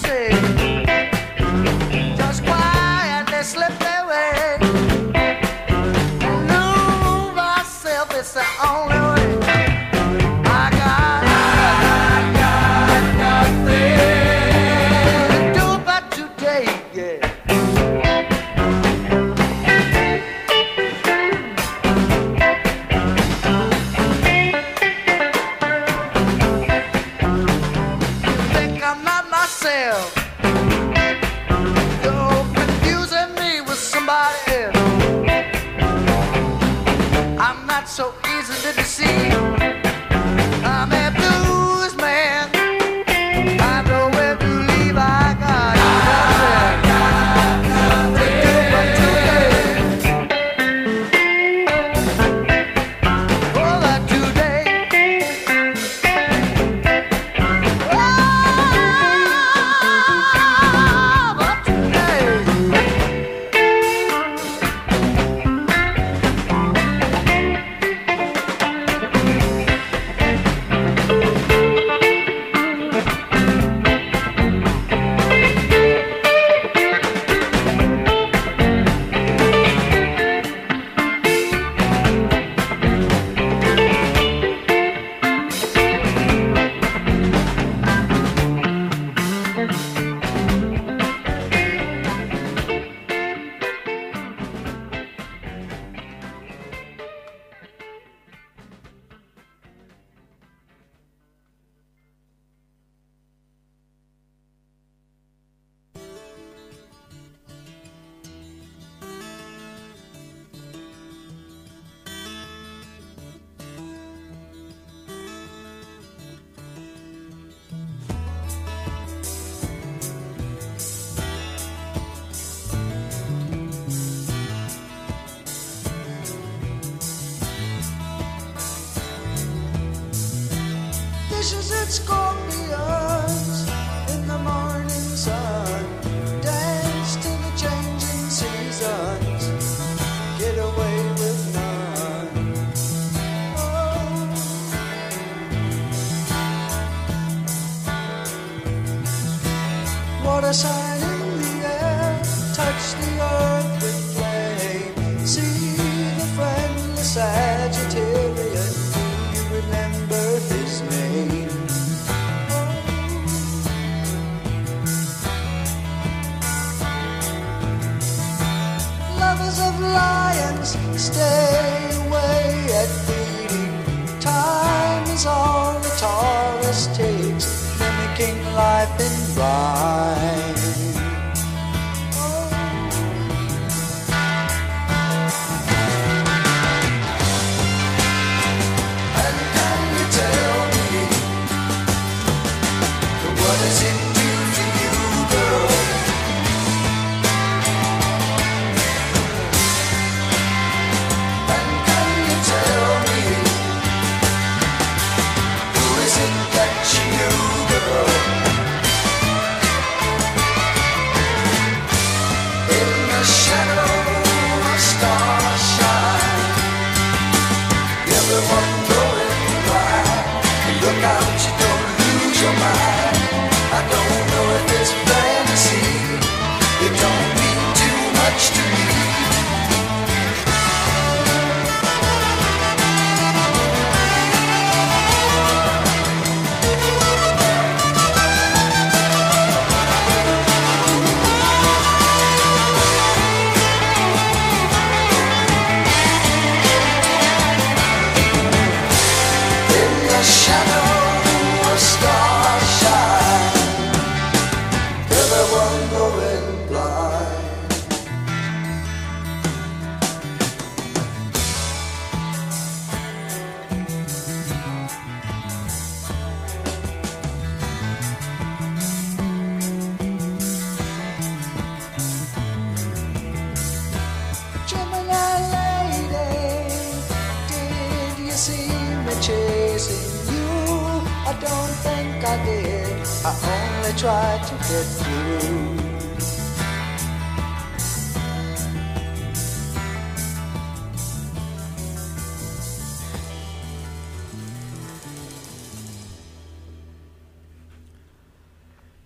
say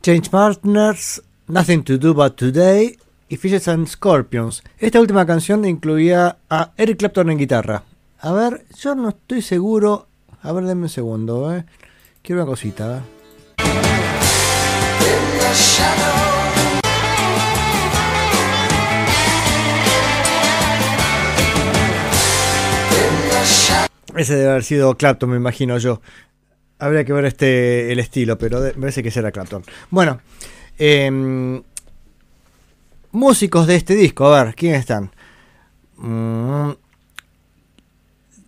Change
Partners, Nothing to Do But Today y Fishes and Scorpions. Esta última canción incluía a Eric Clapton en guitarra. A ver, yo no estoy seguro. A ver, denme un segundo, ¿eh? Quiero una cosita, ¿eh? Ese debe haber sido Clapton, me imagino yo. Habría que ver este el estilo, pero me parece que será Clapton. Bueno, em, músicos de este disco, a ver, ¿quiénes están? Mm,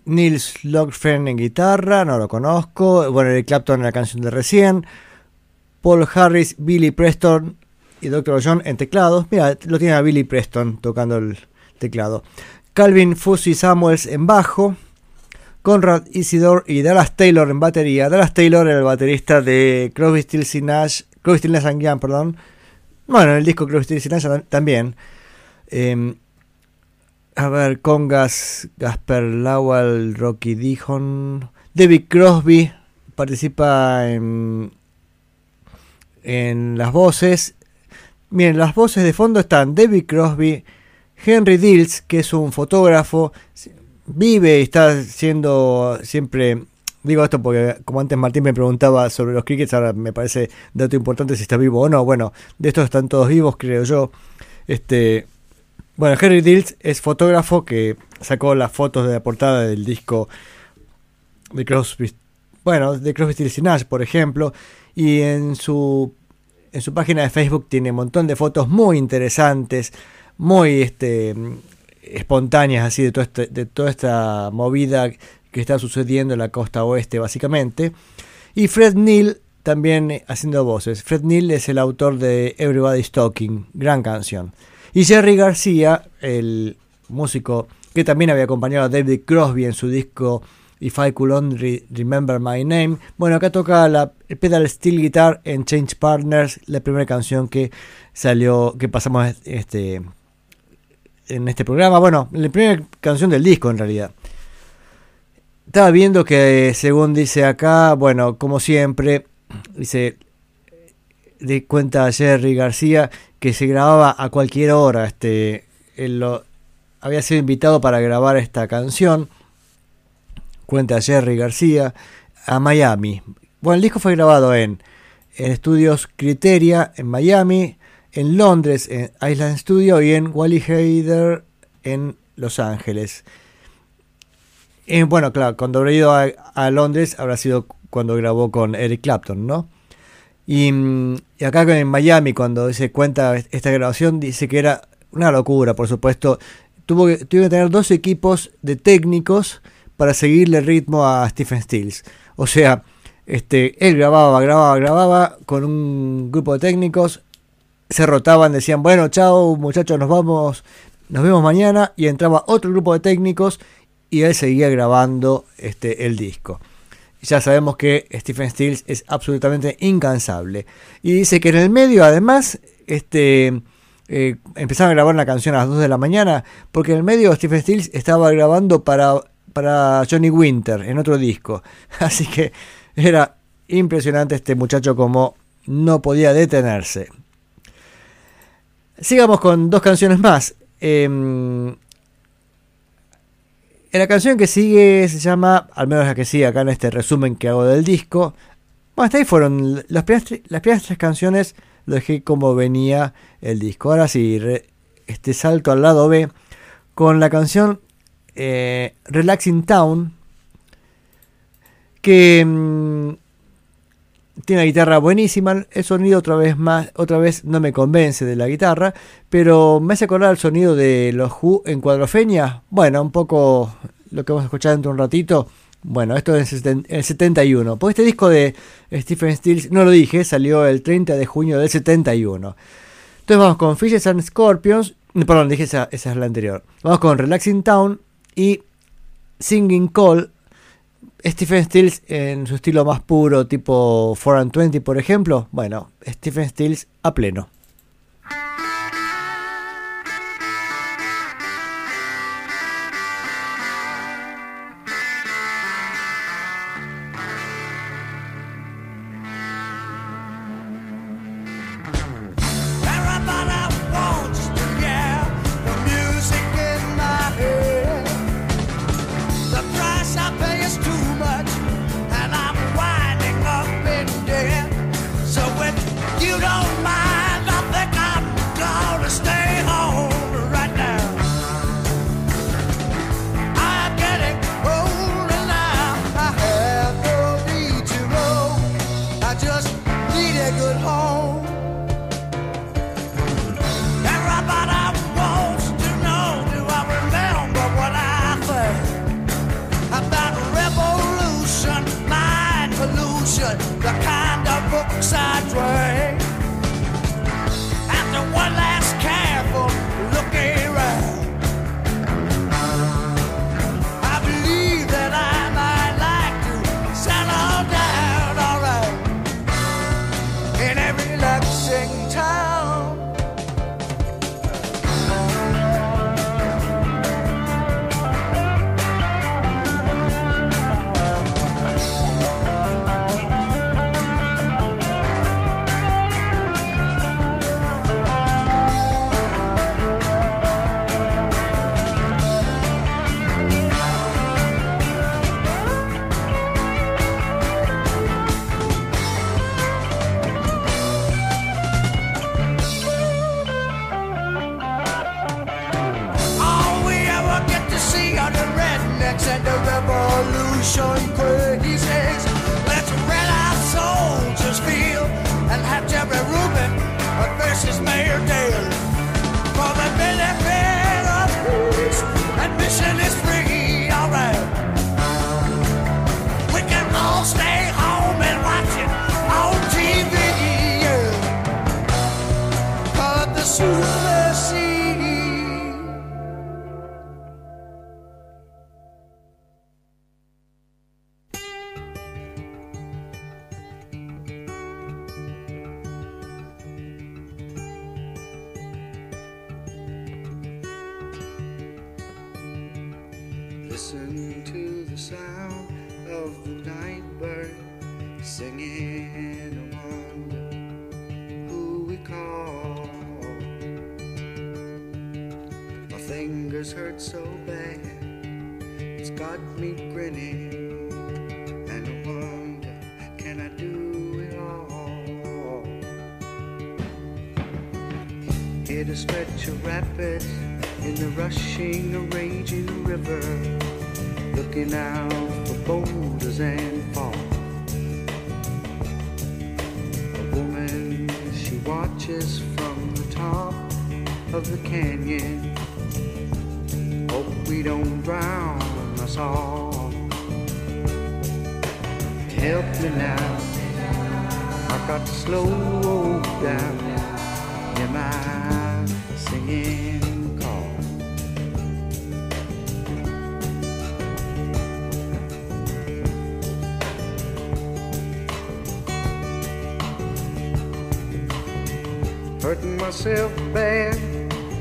Nils Logfren en guitarra, no lo conozco. Bueno, Eric Clapton en la canción de recién. Paul Harris, Billy Preston y Dr. John en teclados. Mira, lo tiene a Billy Preston tocando el teclado. Calvin Fuzzy Samuels en bajo. Conrad Isidore y Dallas Taylor en batería. Dallas Taylor era el baterista de Crosby, Stills y Nash, Crosby, Stills, and Young, perdón. Bueno, en el disco Crosby, Stills y Nash tam- también. Eh, a ver, Congas, Gasper Lowell, Rocky Dijon, David Crosby participa en, en las voces. Miren, las voces de fondo están David Crosby, Henry Dills, que es un fotógrafo, vive está siendo siempre. Digo esto porque, como antes Martín me preguntaba sobre los crickets, ahora me parece dato importante si está vivo o no. Bueno, de estos están todos vivos, creo yo. Este, bueno, Henry Dills es fotógrafo que sacó las fotos de la portada del disco de Crosby, bueno, de Crosby, Stills y Nash, por ejemplo, y en su en su página de Facebook tiene un montón de fotos muy interesantes, muy este espontáneas así de, todo este- de toda esta movida que está sucediendo en la costa oeste básicamente. Y Fred Neil también eh, haciendo voces. Fred Neil es el autor de Everybody's Talking, gran canción. Y Jerry García, el músico que también había acompañado a David Crosby en su disco If I Could Only Remember My Name. Bueno, acá toca la pedal steel guitar en Change Partners, la primera canción que salió, que pasamos este, en este programa. Bueno, la primera canción del disco en realidad. Estaba viendo que, según dice acá, bueno, como siempre, dice, de cuenta Jerry García, que se grababa a cualquier hora. Este, él había sido invitado para grabar esta canción cuenta Jerry García, a Miami. Bueno, el disco fue grabado en, en estudios Criteria en Miami, en Londres en Island Studio y en Wally Heider en Los Ángeles. Y bueno, claro, cuando habrá ido a, Londres habrá sido cuando grabó con Eric Clapton, ¿no? Y, mm, acá en Miami, cuando se cuenta esta grabación, dice que era una locura, por supuesto. Tuvo que, tener dos equipos de técnicos para seguirle ritmo a Stephen Stills. O sea, este, él grababa, grababa, grababa con un grupo de técnicos, se rotaban, decían, bueno, chao muchachos, nos vamos, nos vemos mañana, y entraba otro grupo de técnicos y él seguía grabando este, el disco. Ya sabemos que Stephen Stills es absolutamente incansable. Y dice que en el medio, además, este, eh, empezaron a grabar una canción a las 2 de la mañana, porque en el medio Stephen Stills estaba grabando para para Johnny Winter en otro disco. Así que era impresionante este muchacho como no podía detenerse. Sigamos con dos canciones más. Eh, la canción que sigue se llama, al menos la que sigue acá en este resumen que hago del disco. Bueno, hasta ahí fueron las primeras, las primeras tres canciones. Lo dejé como venía el disco. Ahora sí, este salto al lado B con la canción eh, Relaxing Town, que mm, tiene una guitarra buenísima. El sonido otra vez más, otra vez no me convence de la guitarra, pero me hace acordar el sonido de los Who en cuadrofeña. Bueno, un poco lo que vamos a escuchar dentro de un ratito. Bueno, esto es el 71. Pues este disco de Stephen Stills, no lo dije, salió el 30 de junio del 71. Entonces vamos con Fishes and Scorpions. Perdón, dije esa, esa es la anterior. Vamos con Relaxing Town y Singing Call. Stephen Stills en su estilo más puro, tipo 4 and 20, por ejemplo. Bueno, Stephen Stills a pleno.
Grinning. And I wonder, can I do it all? Hit a stretch of rapids in the rushing, raging river, looking out for boulders and fall. A woman, she watches from the top of the canyon. Hope we don't drown us all. Help me now, I got to slow down. Hear my singing call. Hurting myself bad,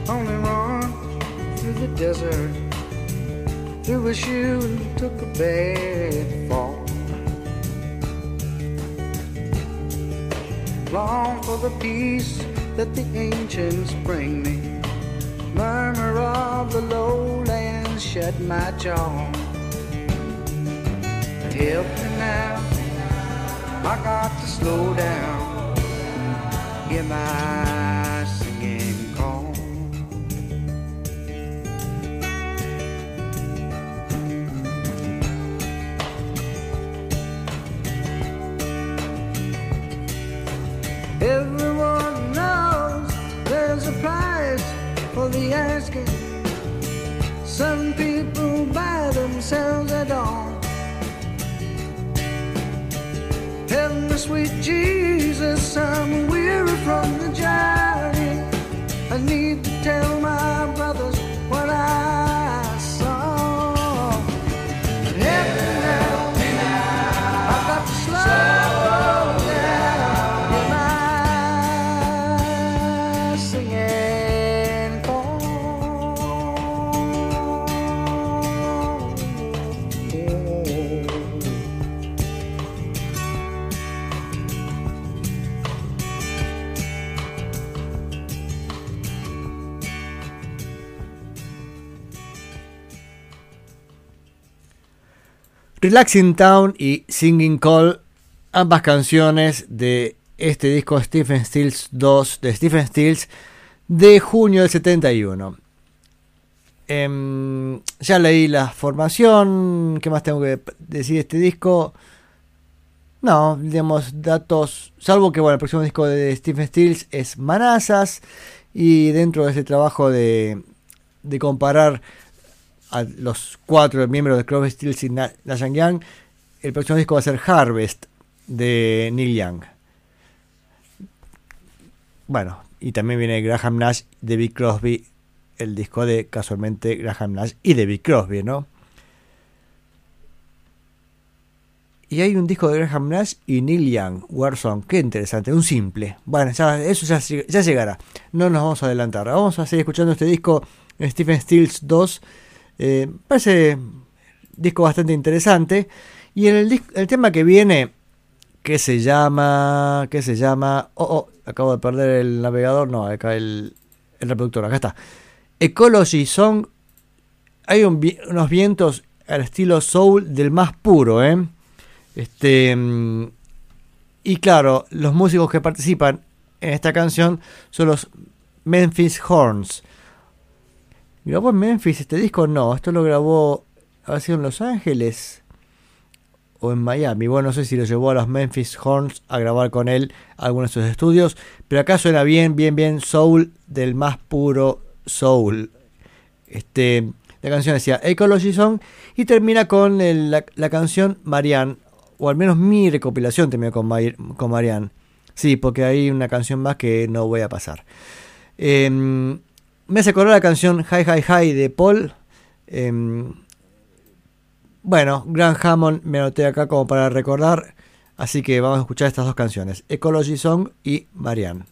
on and on through the desert. Threw a shoe and took a bad fall. Long for the peace that the ancients bring me. Murmur of the lowlands shut my jaw. Help me now, I got to slow down. Hear my
Relaxing Town y Singing Call, ambas canciones de este disco Stephen Stills 2 de Stephen Stills de junio del 71. Em, ya leí la formación, ¿qué más tengo que decir de este disco? No, digamos, datos, salvo que bueno, el próximo disco de Stephen Stills es Manazas y dentro de ese trabajo de, de comparar a los cuatro miembros de Crosby, Stills y Na- Nash Young, el próximo disco va a ser Harvest de Neil Young. Bueno, y también viene Graham Nash, David Crosby, el disco de casualmente Graham Nash y David Crosby, ¿no? Y hay un disco de Graham Nash y Neil Young, Warzone, qué interesante, un simple. Bueno, ya- eso ya, ya llegará, no nos vamos a adelantar. Vamos a seguir escuchando este disco Stephen Stills 2. Eh, parece disco bastante interesante. Y el, el tema que viene, que se llama. que se llama. Oh, oh, acabo de perder el navegador. No, acá el, el reproductor, acá está. Ecology Song. Hay unos vientos al estilo soul del más puro, ¿eh? Este. mm, Y claro, los músicos que participan en esta canción son los Memphis Horns. ¿Grabó en Memphis este disco? No, esto lo grabó, ha sido en Los Ángeles o en Miami. Bueno, no sé si lo llevó a los Memphis Horns a grabar con él algunos de sus estudios, pero acá suena bien, bien, bien soul del más puro soul. Este, la canción decía Ecology Song y termina con la, canción Marianne, o al menos mi recopilación termina con, con Marianne. Sí, porque hay una canción más que no voy a pasar. Em, me hace acordar la canción Hi Hi Hi de Paul. Em, bueno, Gran Hammond me anoté acá como para recordar. Así que vamos a escuchar estas dos canciones: Ecology Song y Marianne.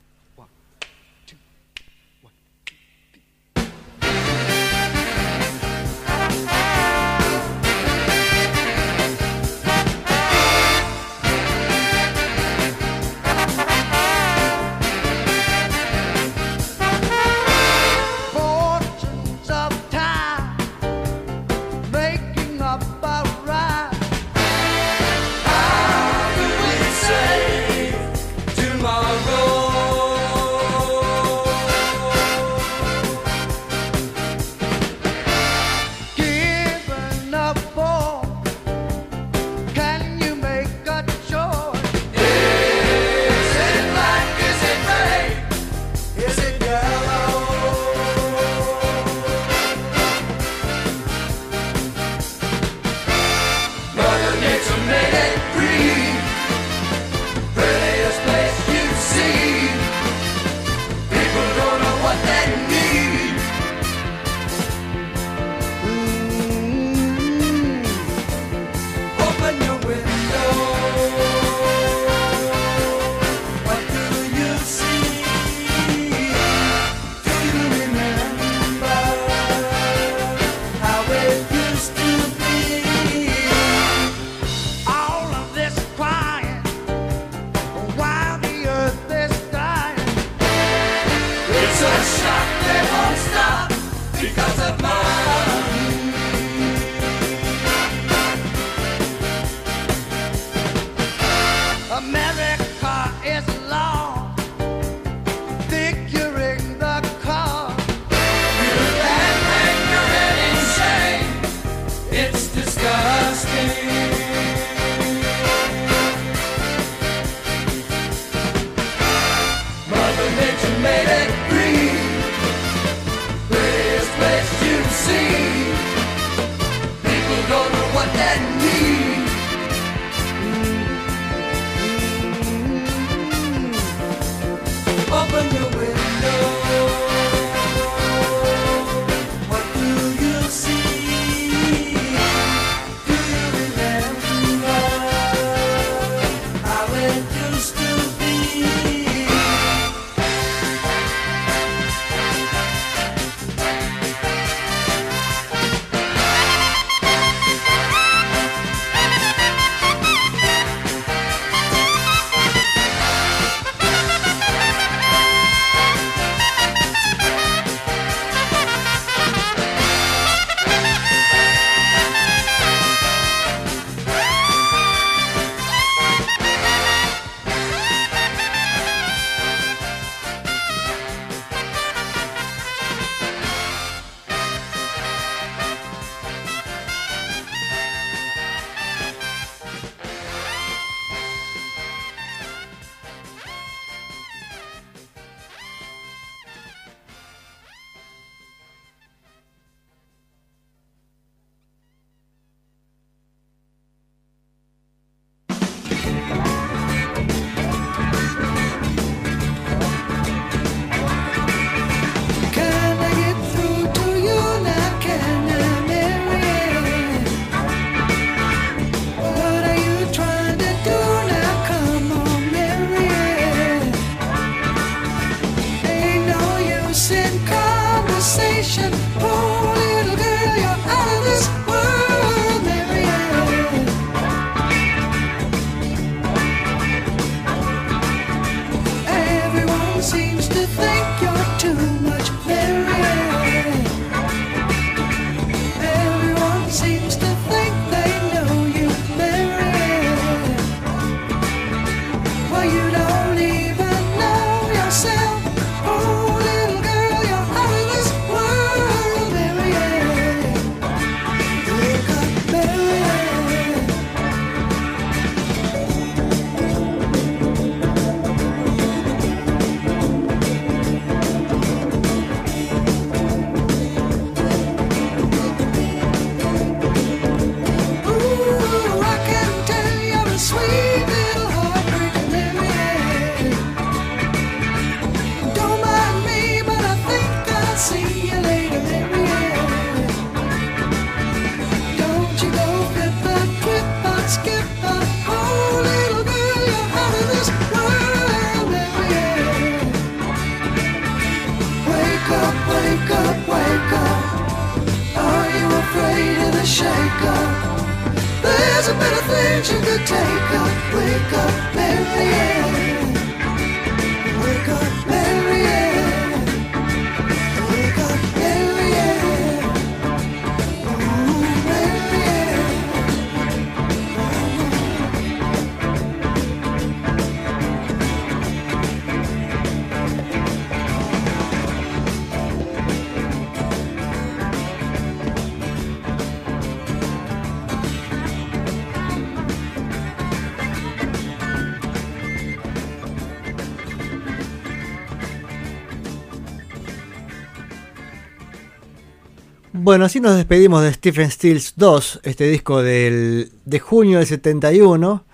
Bueno, así nos despedimos de Stephen Stills 2, este disco del, de junio del 71,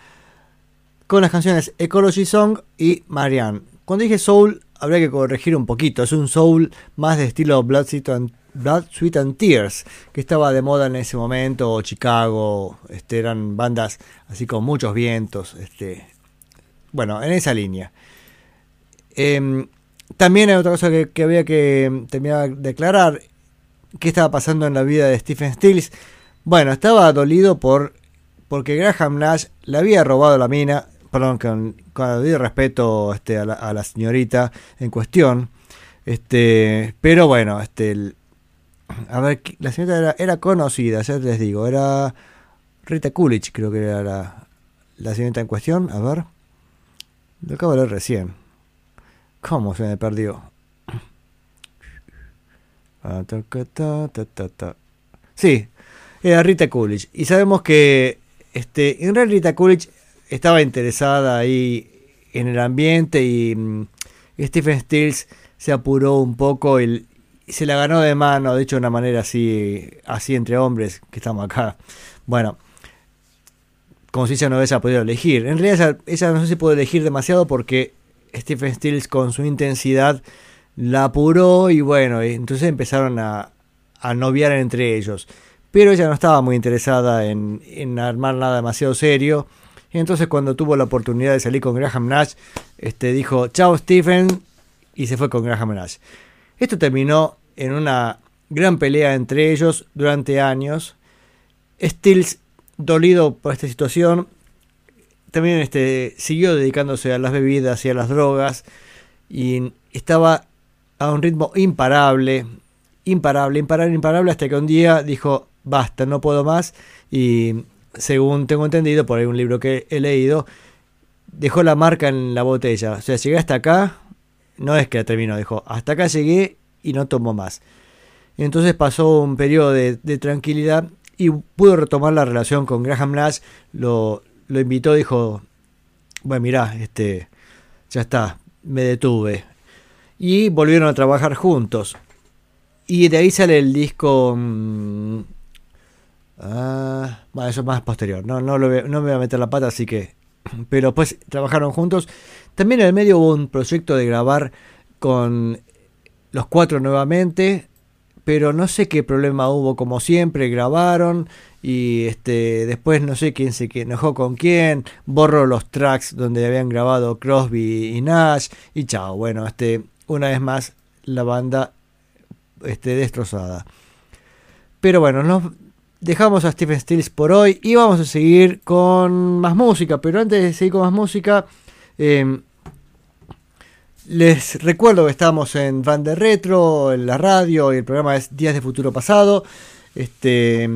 con las canciones Ecology Song y Marianne. Cuando dije soul, habría que corregir un poquito, es un soul más de estilo Blood, Sweat and, Tears, que estaba de moda en ese momento, o Chicago, este, eran bandas así con muchos vientos, este, bueno, en esa línea. Em, también hay otra cosa que, que había que terminar de aclarar, qué estaba pasando en la vida de Stephen Stills. Bueno, estaba dolido por porque Graham Nash le había robado la mina, perdón, con, con respeto este, a, la, señorita en cuestión. Este, pero bueno, este, a ver, la señorita era, era conocida, ya les digo, era Rita Coolidge, creo que era la, la señorita en cuestión. A ver, Lo acabo de leer recién. ¿Cómo se me perdió? Sí, era Rita Coolidge. Y sabemos que este, en realidad Rita Coolidge estaba interesada ahí en el ambiente y mm, Stephen Stills se apuró un poco y, se la ganó de mano, de hecho de una manera así, así entre hombres que estamos acá. Bueno, como si ella no hubiese podido elegir. En realidad ella, no si pudo elegir demasiado porque Stephen Stills con su intensidad la apuró y bueno, entonces empezaron a, a noviar entre ellos. Pero ella no estaba muy interesada en, en armar nada demasiado serio. Entonces cuando tuvo la oportunidad de salir con Graham Nash, este, dijo, chao Stephen, y se fue con Graham Nash. Esto terminó en una gran pelea entre ellos durante años. Stills, dolido por esta situación, también este, siguió dedicándose a las bebidas y a las drogas y estaba a un ritmo imparable, imparable, imparable, imparable, hasta que un día dijo, basta, no puedo más y según tengo entendido por ahí un libro que he leído, dejó la marca en la botella. O sea, llegué hasta acá, no es que terminó, dijo, hasta acá llegué y no tomo más. Entonces pasó un periodo de, de, tranquilidad y pudo retomar la relación con Graham Nash. Lo, lo invitó, dijo, bueno, mirá, este, ya está, me detuve. Y volvieron a trabajar juntos. Y de ahí sale el disco... Mmm, ah, bueno, eso es más posterior. No, no, me voy a meter la pata, así que... Pero pues trabajaron juntos. También en el medio hubo un proyecto de grabar con los cuatro nuevamente, pero no sé qué problema hubo, como siempre, grabaron y este después no sé quién se enojó con quién, borró los tracks donde habían grabado Crosby y Nash y chao, bueno, este una vez más la banda este destrozada. Pero bueno, nos dejamos a Stephen Stills por hoy y vamos a seguir con más música, pero antes de seguir con más música eh, les recuerdo que estamos en Van de Retro, en la radio, y el programa es Días de Futuro Pasado. Este,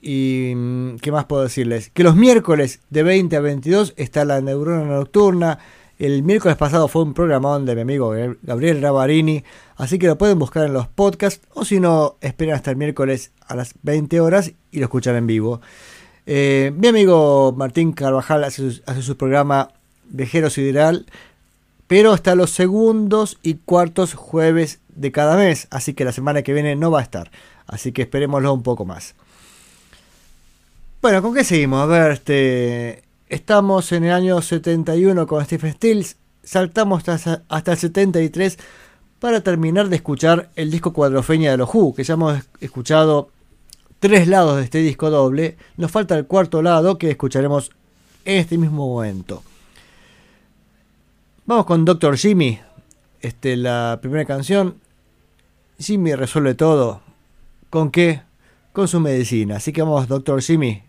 y qué más puedo decirles? Que los miércoles de 20 a 22 está la neurona nocturna. El miércoles pasado fue un programón de mi amigo Gabriel Ravarini, así que lo pueden buscar en los podcasts o si no, esperan hasta el miércoles a las 20 horas y lo escuchan en vivo. Eh, mi amigo Martín Carvajal hace su, hace su programa Vejero Sideral pero hasta los segundos y cuartos jueves de cada mes, así que la semana que viene no va a estar, así que esperémoslo un poco más. Bueno, ¿con qué seguimos? A ver, este, estamos en el año 71 con Stephen Stills, saltamos hasta, el 73 para terminar de escuchar el disco cuadrofeña de los Who, que ya hemos escuchado tres lados de este disco doble, nos falta el cuarto lado que escucharemos en este mismo momento. Vamos con Doctor Jimmy. Este, la primera canción. Jimmy resuelve todo. ¿Con qué? Con su medicina. Así que vamos, Doctor Jimmy.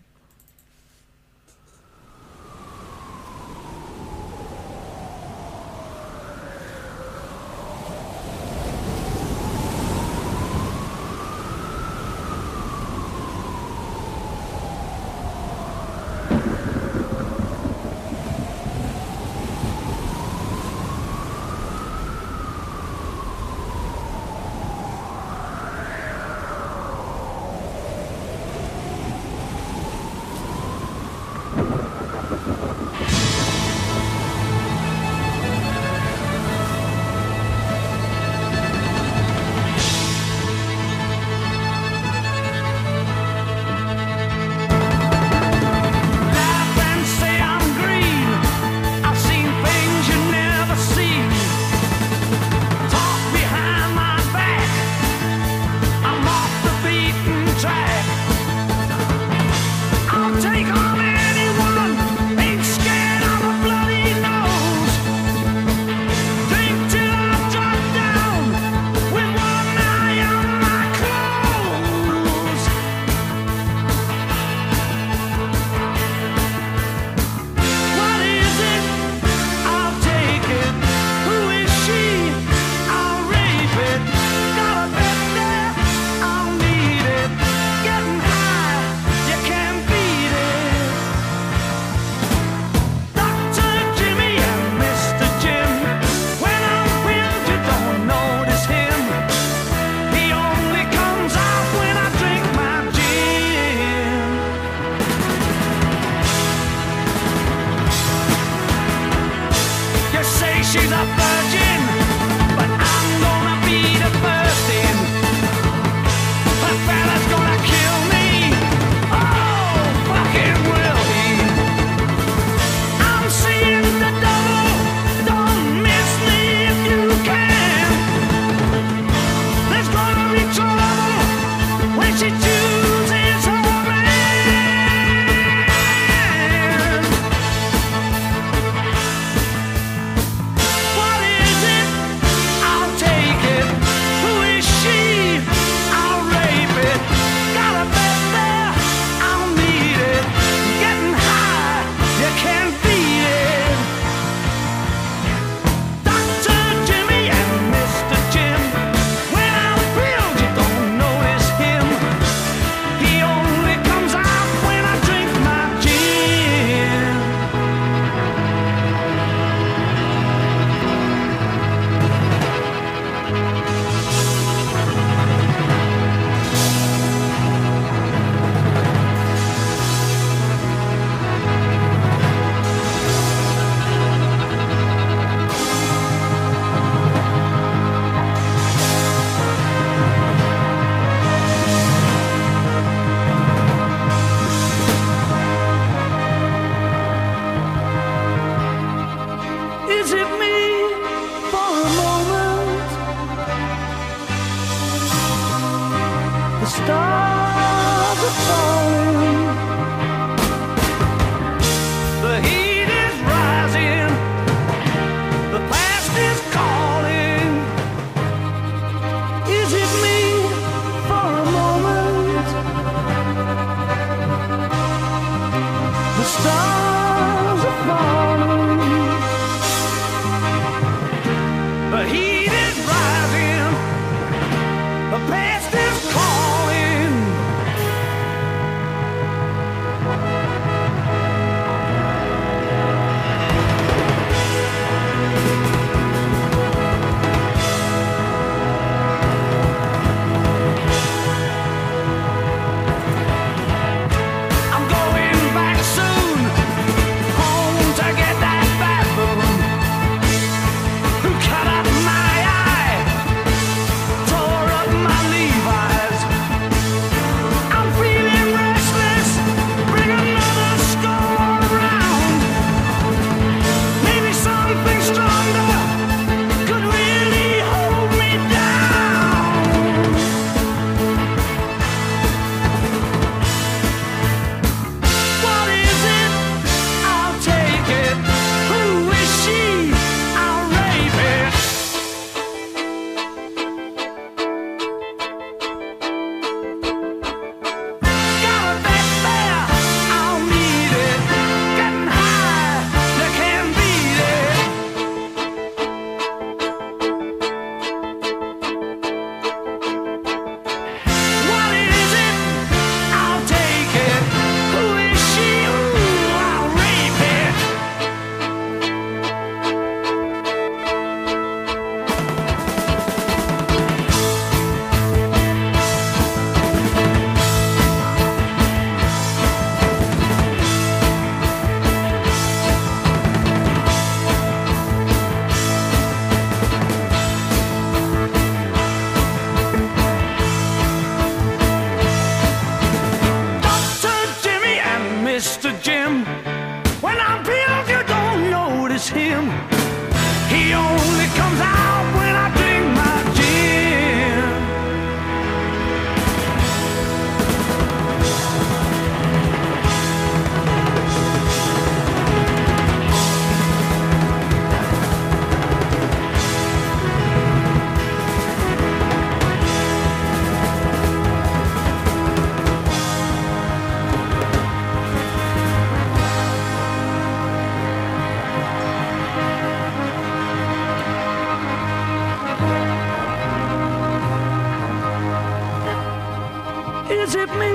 Is it me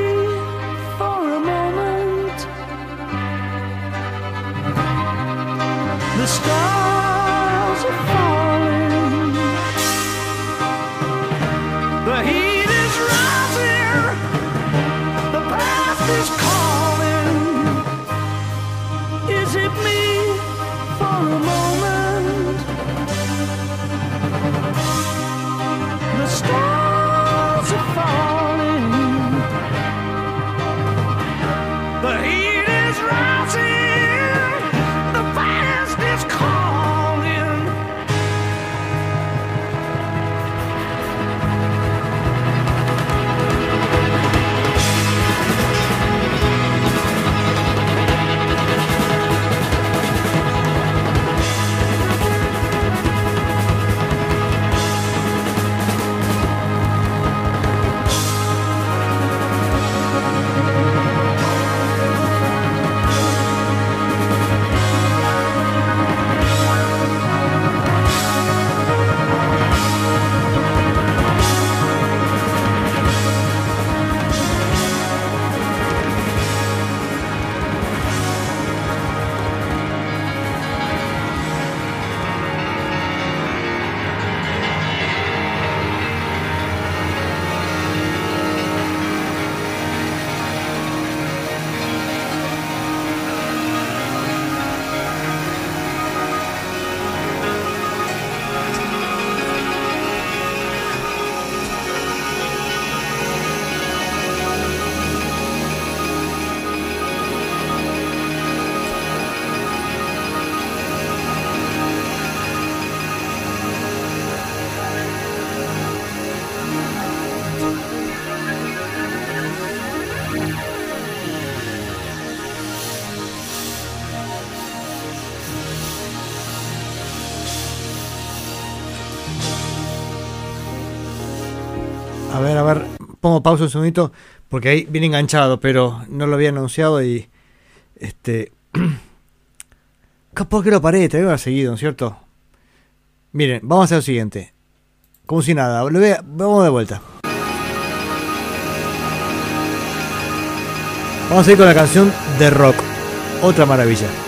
for a moment? The stars
pausa un segundito porque ahí viene enganchado, pero no lo había anunciado y este capaz que lo paré, te había seguido, ¿no cierto? Miren, vamos a hacer lo siguiente. Como si nada, lo vamos de vuelta. Vamos a ir con la canción de rock. Otra maravilla.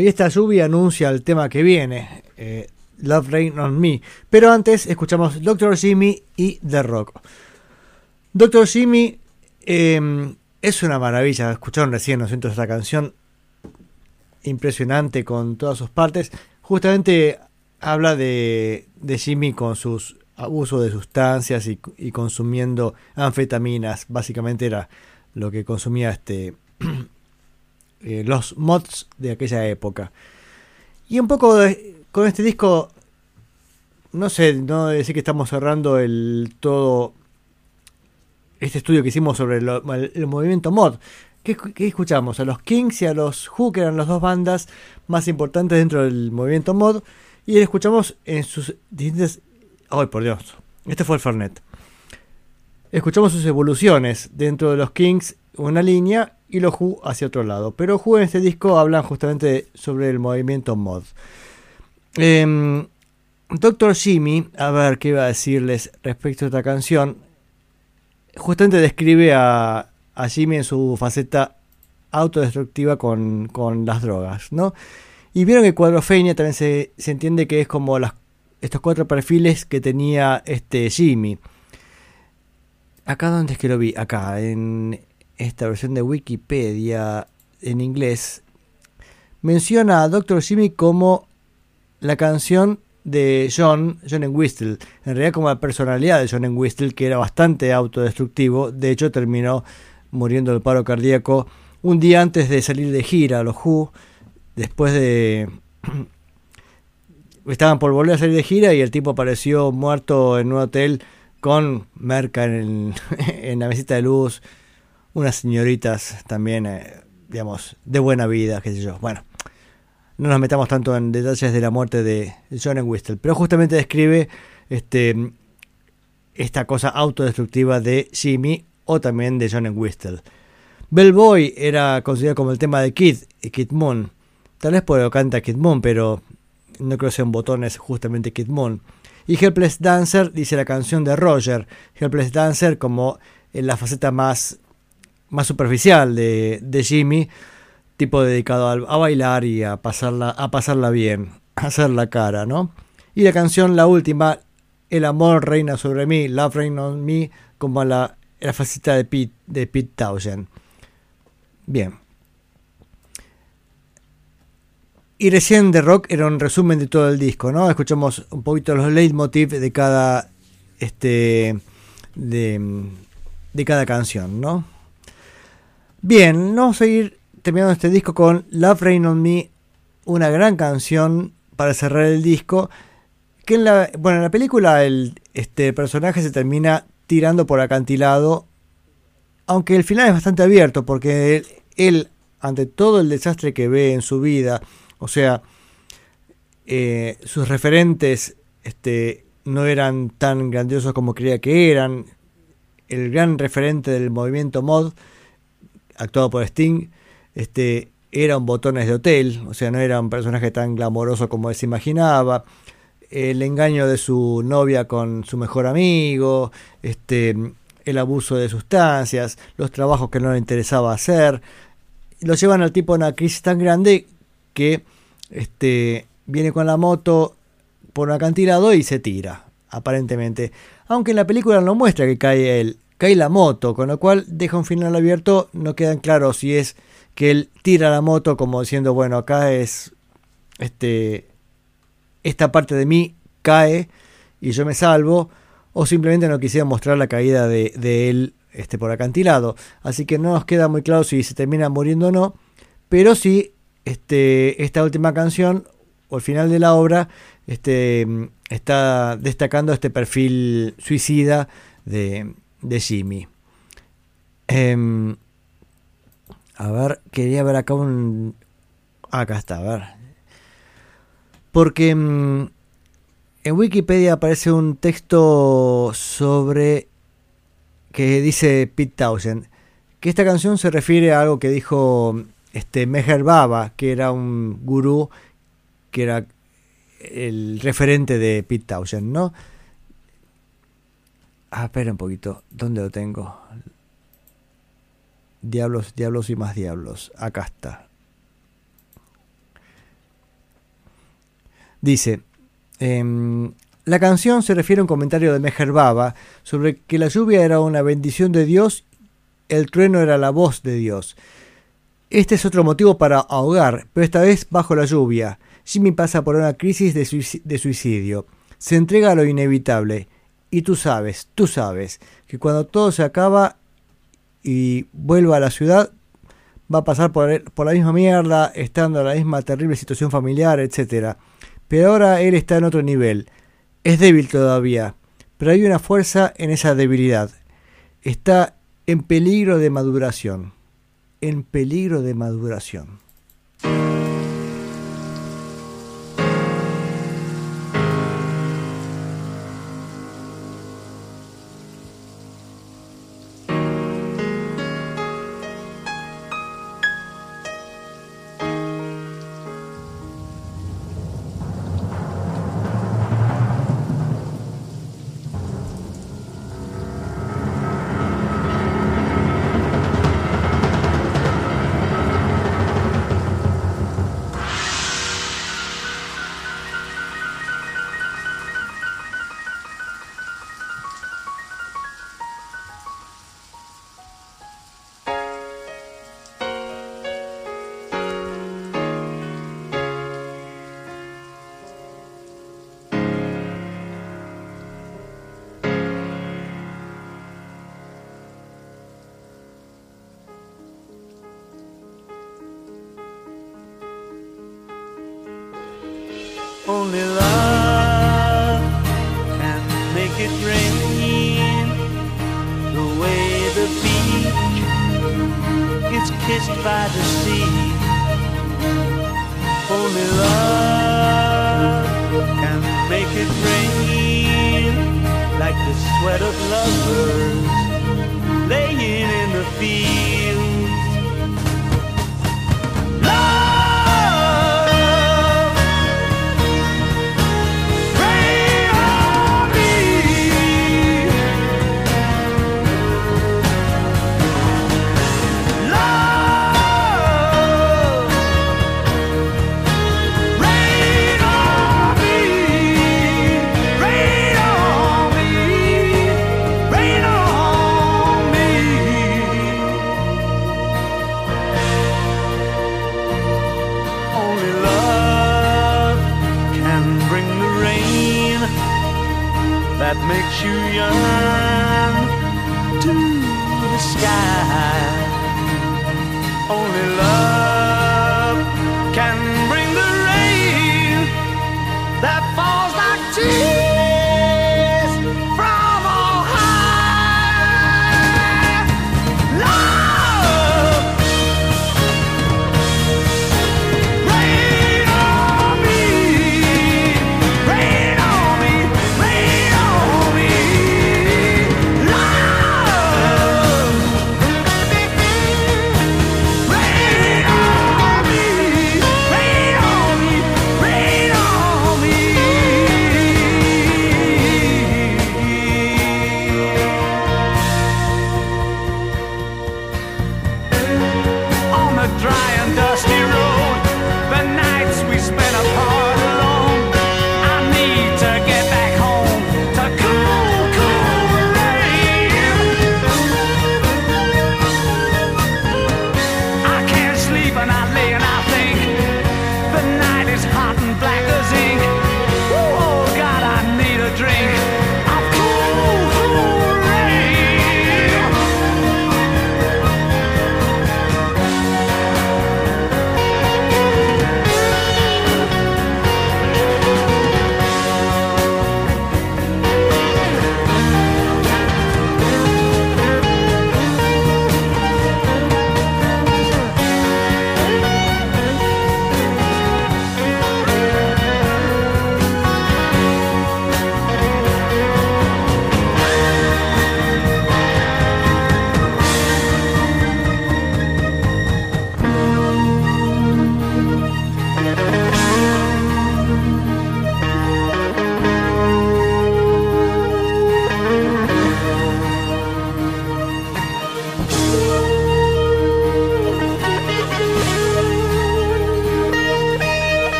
Y esta lluvia anuncia el tema que viene, eh, Love Rain on Me. Pero antes escuchamos Dr. Jimmy y The Rock. Dr. Jimmy eh, es una maravilla, escucharon recién, ¿no es cierto? Esta canción impresionante con todas sus partes. Justamente habla de, Jimmy con sus abusos de sustancias y consumiendo anfetaminas. Básicamente era lo que consumía este eh, los mods de aquella época. Y un poco con este disco, no sé, no decir que estamos cerrando el todo este estudio que hicimos sobre lo- el, el movimiento mod. ¿Qué, escu- qué escuchamos? A los Kings y a los Who, que eran las dos bandas más importantes dentro del movimiento mod. Y escuchamos en sus distintas... ¡Ay, por Dios! Este fue el Fernet. Escuchamos sus evoluciones dentro de los Kings, una línea, y los Who hacia otro lado. Pero Who en este disco hablan justamente sobre el movimiento mod. Em, Doctor Jimmy, a ver qué iba a decirles respecto a esta canción. Justamente describe a, a Jimmy en su faceta autodestructiva con, con las drogas, ¿no? Y vieron que cuadrofenia también se, se entiende que es como las, estos cuatro perfiles que tenía este Jimmy. Acá donde es que lo vi, acá en esta versión de Wikipedia en inglés menciona a Dr. Jimmy como la canción de John, John Whistle, en realidad como la personalidad de John Whistle, que era bastante autodestructivo, de hecho terminó muriendo del paro cardíaco un día antes de salir de gira a los Who, después de... Estaban por volver a salir de gira y el tipo apareció muerto en un hotel con merca en, en la mesita de luz, unas señoritas también, eh, digamos, de buena vida, qué sé yo. Bueno, no nos metamos tanto en detalles de la muerte de John Whistle, pero justamente describe este, esta cosa autodestructiva de Jimmy o también de John Whistle. Bellboy era considerado como el tema de Kid y Kid Moon. Tal vez porque lo canta Kid Moon, pero no creo que sean botones justamente Kid Moon. Y Helpless Dancer dice la canción de Roger. Helpless Dancer como en la faceta más, más superficial de, de Jimmy, tipo dedicado a, bailar y a pasarla, a pasarla bien, a hacer la cara, ¿no? Y la canción, la última, El amor reina sobre mí, Love Reign on Me, como la, la faceta de Pete, de Pete Townshend. Bien. Y recién de rock era un resumen de todo el disco, ¿no? Escuchamos un poquito los leitmotiv de cada este de, de cada canción, ¿no? Bien, vamos a ir terminando este disco con Love Rain on Me, una gran canción para cerrar el disco. Que en la, bueno, en la película el este personaje se termina tirando por acantilado, aunque el final es bastante abierto, porque él, él, ante todo el desastre que ve en su vida, o sea, eh, sus referentes este, no eran tan grandiosos como creía que eran. El gran referente del movimiento mod, actuado por Sting, este, era un botones de hotel, o sea, no era un personaje tan glamoroso como se imaginaba. El engaño de su novia con su mejor amigo, este, el abuso de sustancias, los trabajos que no le interesaba hacer, lo llevan al tipo a una crisis tan grande que este, viene con la moto por un acantilado y se tira, aparentemente. Aunque en la película no muestra que cae él, cae la moto, con lo cual deja un final abierto, no quedan claros si es que él tira la moto como diciendo, bueno, acá es este esta parte de mí cae y yo me salvo, o simplemente no quisiera mostrar la caída de, él este, por acantilado. Así que no nos queda muy claro si se termina muriendo o no, pero sí este, esta última canción o el final de la obra este, está destacando este perfil suicida de, de Jimmy. Em, a ver, quería ver acá un... Acá está, a ver. Porque mm, en Wikipedia aparece un texto sobre que dice Pete Townshend que esta canción se refiere a algo que dijo este Meher Baba, que era un gurú que era el referente de Pete Townshend, ¿no? Ah, espera un poquito, ¿dónde lo tengo? Diablos, diablos y más diablos. Acá está.
Dice, em, la canción se refiere a un comentario de Meher Baba sobre que la lluvia era una bendición de Dios, el trueno era la voz de Dios. Este es otro motivo para ahogar, pero esta vez bajo la lluvia. Jimmy pasa por una crisis de, suici- de suicidio. Se entrega a lo inevitable. Y tú sabes, tú sabes, que cuando todo se acaba y vuelva a la ciudad, va a pasar por, la misma mierda, estando en la misma terrible situación familiar, etc. Pero ahora él está en otro nivel. Es débil todavía, pero hay una fuerza en esa debilidad. Está en peligro de maduración. En peligro de maduración.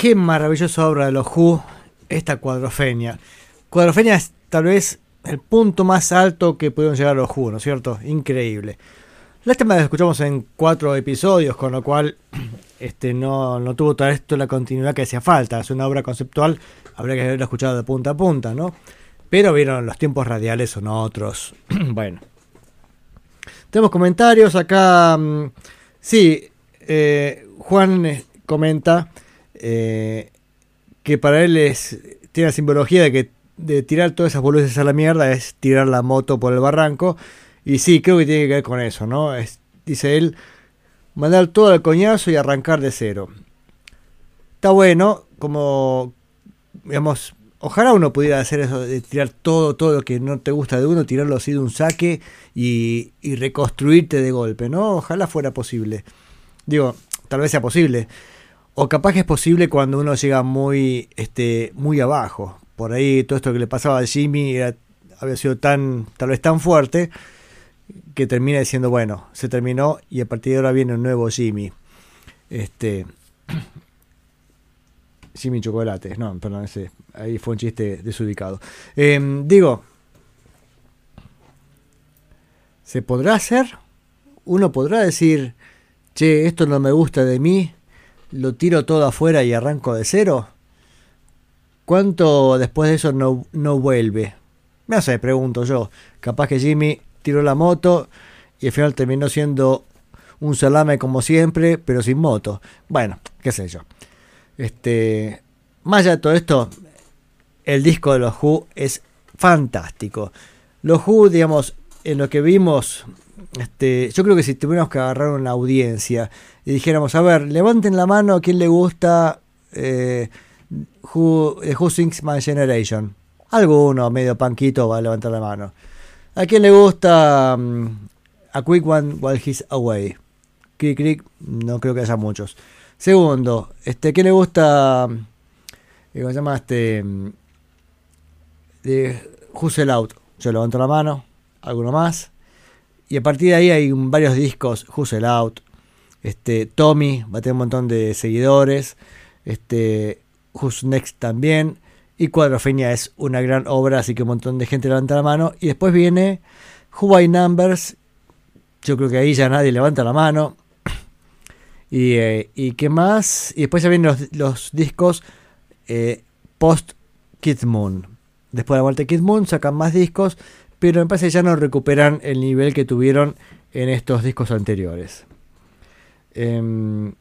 Qué maravillosa obra de los Who, esta cuadrofenia. Cuadrofenia es tal vez el punto más alto que pudieron llegar los Who, ¿no es cierto? Increíble. Lástima que escuchamos en cuatro episodios, con lo cual este, no, no tuvo todo esto la continuidad que hacía falta. Es una obra conceptual, habría que haberla escuchado de punta a punta, ¿no? Pero vieron, los tiempos radiales son otros. bueno. Tenemos comentarios acá. mm, Sí, eh, Juan eh, comenta eh, que para él es tiene la simbología de que de tirar todas esas boludeces a la mierda es tirar la moto por el barranco. Y sí, creo que tiene que ver con eso, ¿no? Es- dice él, mandar todo al coñazo y arrancar de cero. Está bueno, como, digamos, ojalá uno pudiera hacer eso de tirar todo, todo lo que no te gusta de uno, tirarlo así de un saque y, y reconstruirte de golpe, ¿no? Ojalá fuera posible. Digo, tal vez sea posible. O capaz que es posible cuando uno llega muy, este, muy abajo. Por ahí todo esto que le pasaba a Jimmy había sido tan, tal vez tan fuerte que termina diciendo, bueno, se terminó y a partir de ahora viene un nuevo Jimmy. Este. Jimmy Chocolate, no, perdón, ese, ahí fue un chiste desubicado. Em, digo, ¿se podrá hacer? Uno podrá decir, che, esto no me gusta de mí, lo tiro todo afuera y arranco de cero. ¿Cuánto después de eso no, no vuelve? Me sé, pregunto yo. Capaz que Jimmy tiró la moto y al final terminó siendo un salame como siempre, pero sin moto. Bueno, qué sé yo. Este, más allá de todo esto, el disco de los Who es fantástico. Los Who, digamos, en lo que vimos, este, yo creo que si tuviéramos que agarrar una audiencia y dijéramos, a ver, levanten la mano a quien le gusta eh, Who, eh, Sings My Generation. Alguno medio panquito va a levantar la mano. ¿A quién le gusta mm, A Quick One While He's Away? Crick, crick, no creo que haya muchos. Segundo, este, ¿quién le gusta? eh, ¿Cómo se llama? Este. mm, De Hustle Out. Yo levanto la mano. Alguno más. Y a partir de ahí hay varios discos. Hustle Out. Este, Tommy va a tener un montón de seguidores. Este, Who's Next también. Y Cuadrofenia es una gran obra, así que un montón de gente levanta la mano. Y después viene Who by Numbers. Yo creo que ahí ya nadie levanta la mano. Y, eh, y qué más. Y después ya vienen los, los discos eh, post Kid Moon. Después de la muerte de Kid Moon sacan más discos, pero me parece que ya no recuperan el nivel que tuvieron en estos discos anteriores. Em,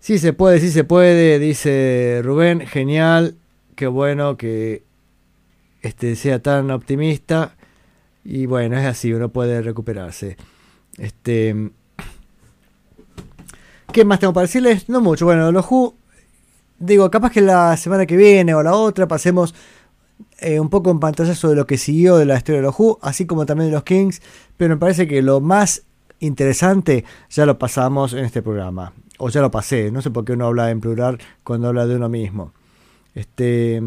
sí se puede, sí se puede, dice Rubén. Genial, qué bueno que este sea tan optimista. Y bueno, es así, uno puede recuperarse. Este. ¿Qué más tengo para decirles? No mucho. Bueno, los Who. Digo, capaz que la semana que viene o la otra pasemos eh, un poco en pantallazo de lo que siguió de la historia de los Who, así como también de los Kings. Pero me parece que lo más interesante ya lo pasamos en este programa. O ya lo pasé. No sé por qué uno habla en plural cuando habla de uno mismo. Este.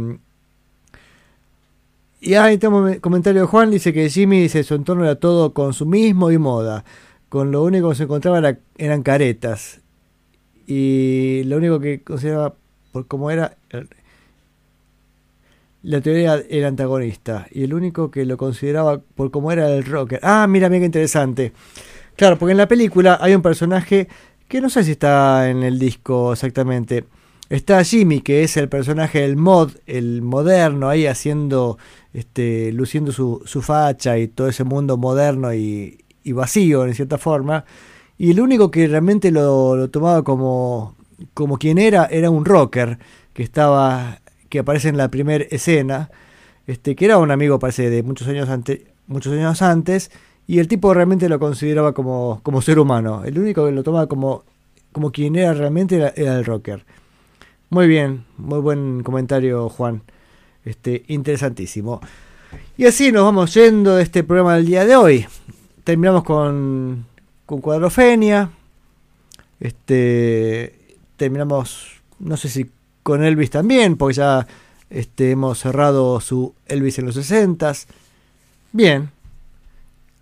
Y ahí tenemos un comentario de Juan, dice que Jimmy dice su entorno era todo consumismo y moda. Con lo único que se encontraba era- eran caretas. Y lo único que consideraba por cómo era el- la teoría era antagonista. Y el único que lo consideraba por cómo era el rocker. Ah, mira, mira qué interesante. Claro, porque en la película hay un personaje que no sé si está en el disco exactamente. Está Jimmy, que es el personaje del mod, el moderno, ahí haciendo, este, luciendo su, su facha y todo ese mundo moderno y, y vacío en cierta forma. Y el único que realmente lo, lo tomaba como, como quien era, era un rocker que estaba, que aparece en la primera escena, este, que era un amigo, parece, de muchos años, ante, muchos años antes, y el tipo realmente lo consideraba como, como ser humano. El único que lo tomaba como, como quien era realmente era, el rocker. Muy bien, muy buen comentario, Juan. Este, interesantísimo. Y así nos vamos yendo de este programa del día de hoy. Terminamos con, con Cuadrofenia. Este, terminamos, no sé si con Elvis también, porque ya este, hemos cerrado su Elvis en los 60 Bien.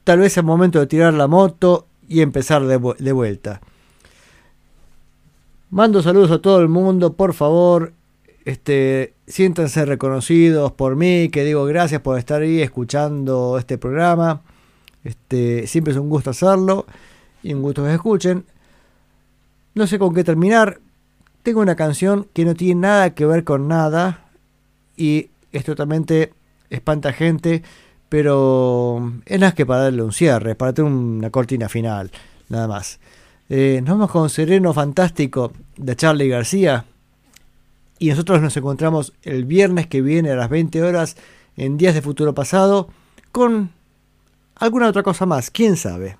Tal vez es momento de tirar la moto y empezar de vuelta. Mando saludos a todo el mundo, por favor. Este, siéntanse reconocidos por mí, que digo gracias por estar ahí escuchando este programa. Este, siempre es un gusto hacerlo y un gusto que escuchen. No sé con qué terminar. Tengo una canción que no tiene nada que ver con nada y es totalmente espanta gente, pero es más que para darle un cierre, para tener una cortina final, nada más. Eh, nos vamos con Sereno Fantástico de Charlie García y nosotros nos encontramos el viernes que viene a las 20 horas en Días de Futuro Pasado con alguna otra cosa más, quién sabe.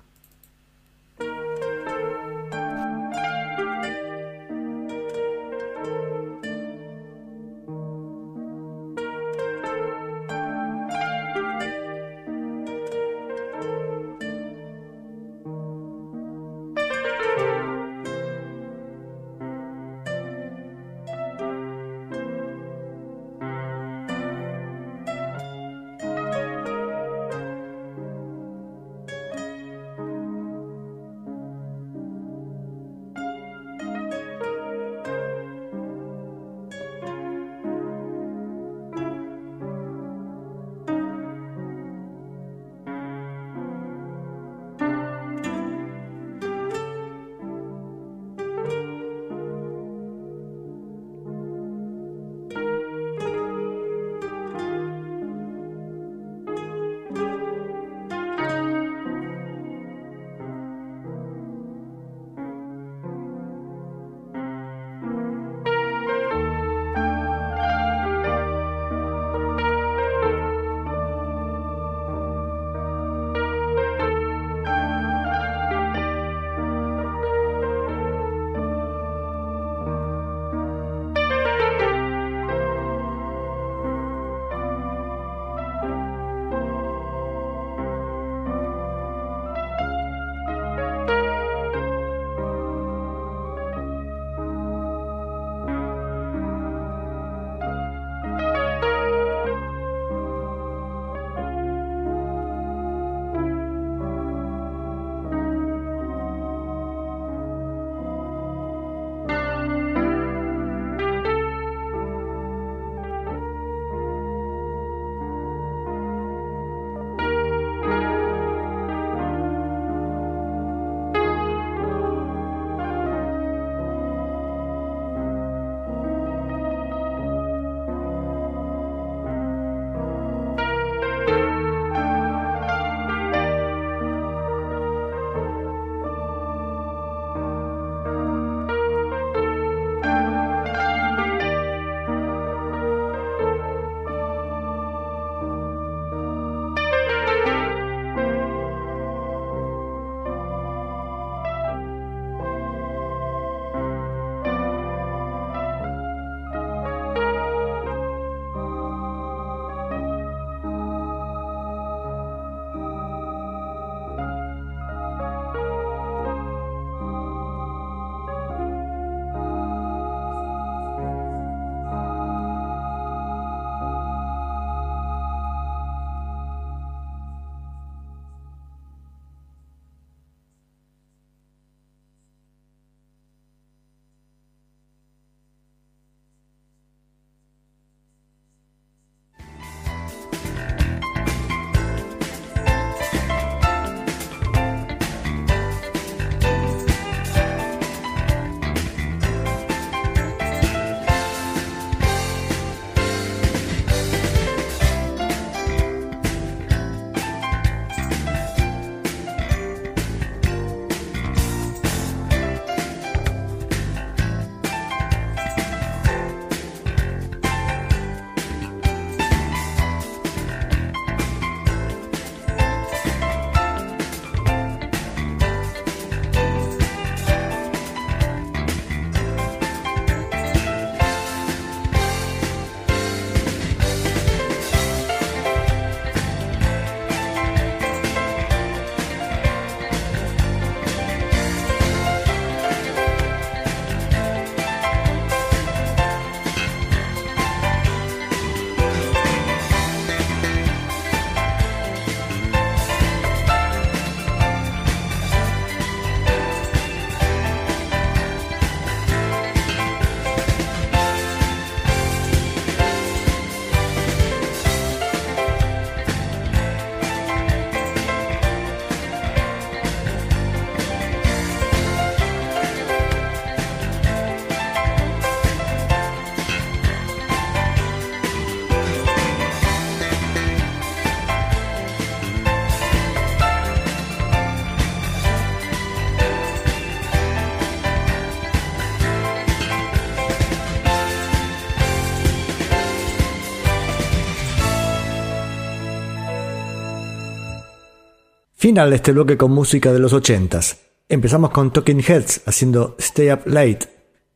Final de este bloque con música de los 80s. Empezamos con Talking Heads haciendo Stay Up Late.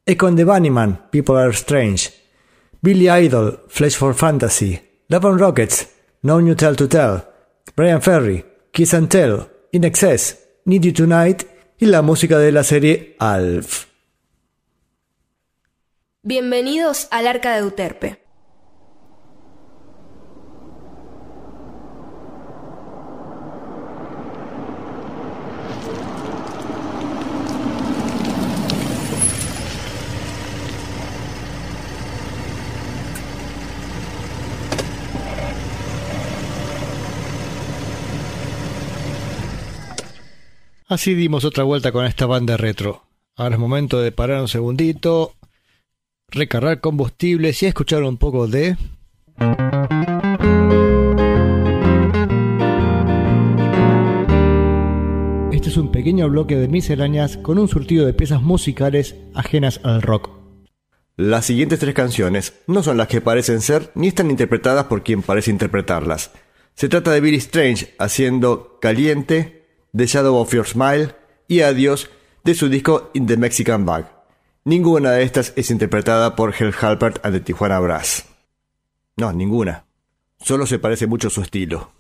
Echo The Bunnyman, People Are Strange. Billy Idol, Flesh for Fantasy. Love on Rockets, No New Tell to Tell. Brian Ferry, Kiss and Tell. In Excess, Need You Tonight. Y la música de la serie Alf.
Bienvenidos al Arca de Euterpe.
Así dimos otra vuelta con esta banda retro. Ahora es momento de parar un segundito, recargar combustibles y escuchar un poco de... Este es un pequeño bloque de misceláneas con un surtido de piezas musicales ajenas al rock. Las siguientes tres canciones no son las que parecen ser ni están interpretadas por quien parece interpretarlas. Se trata de Billy Strange haciendo Caliente, The Shadow of Your Smile y Adiós de su disco In the Mexican Bag. Ninguna de estas es interpretada por Hell Halpert and Tijuana Brass. No, ninguna. Solo se parece mucho su estilo.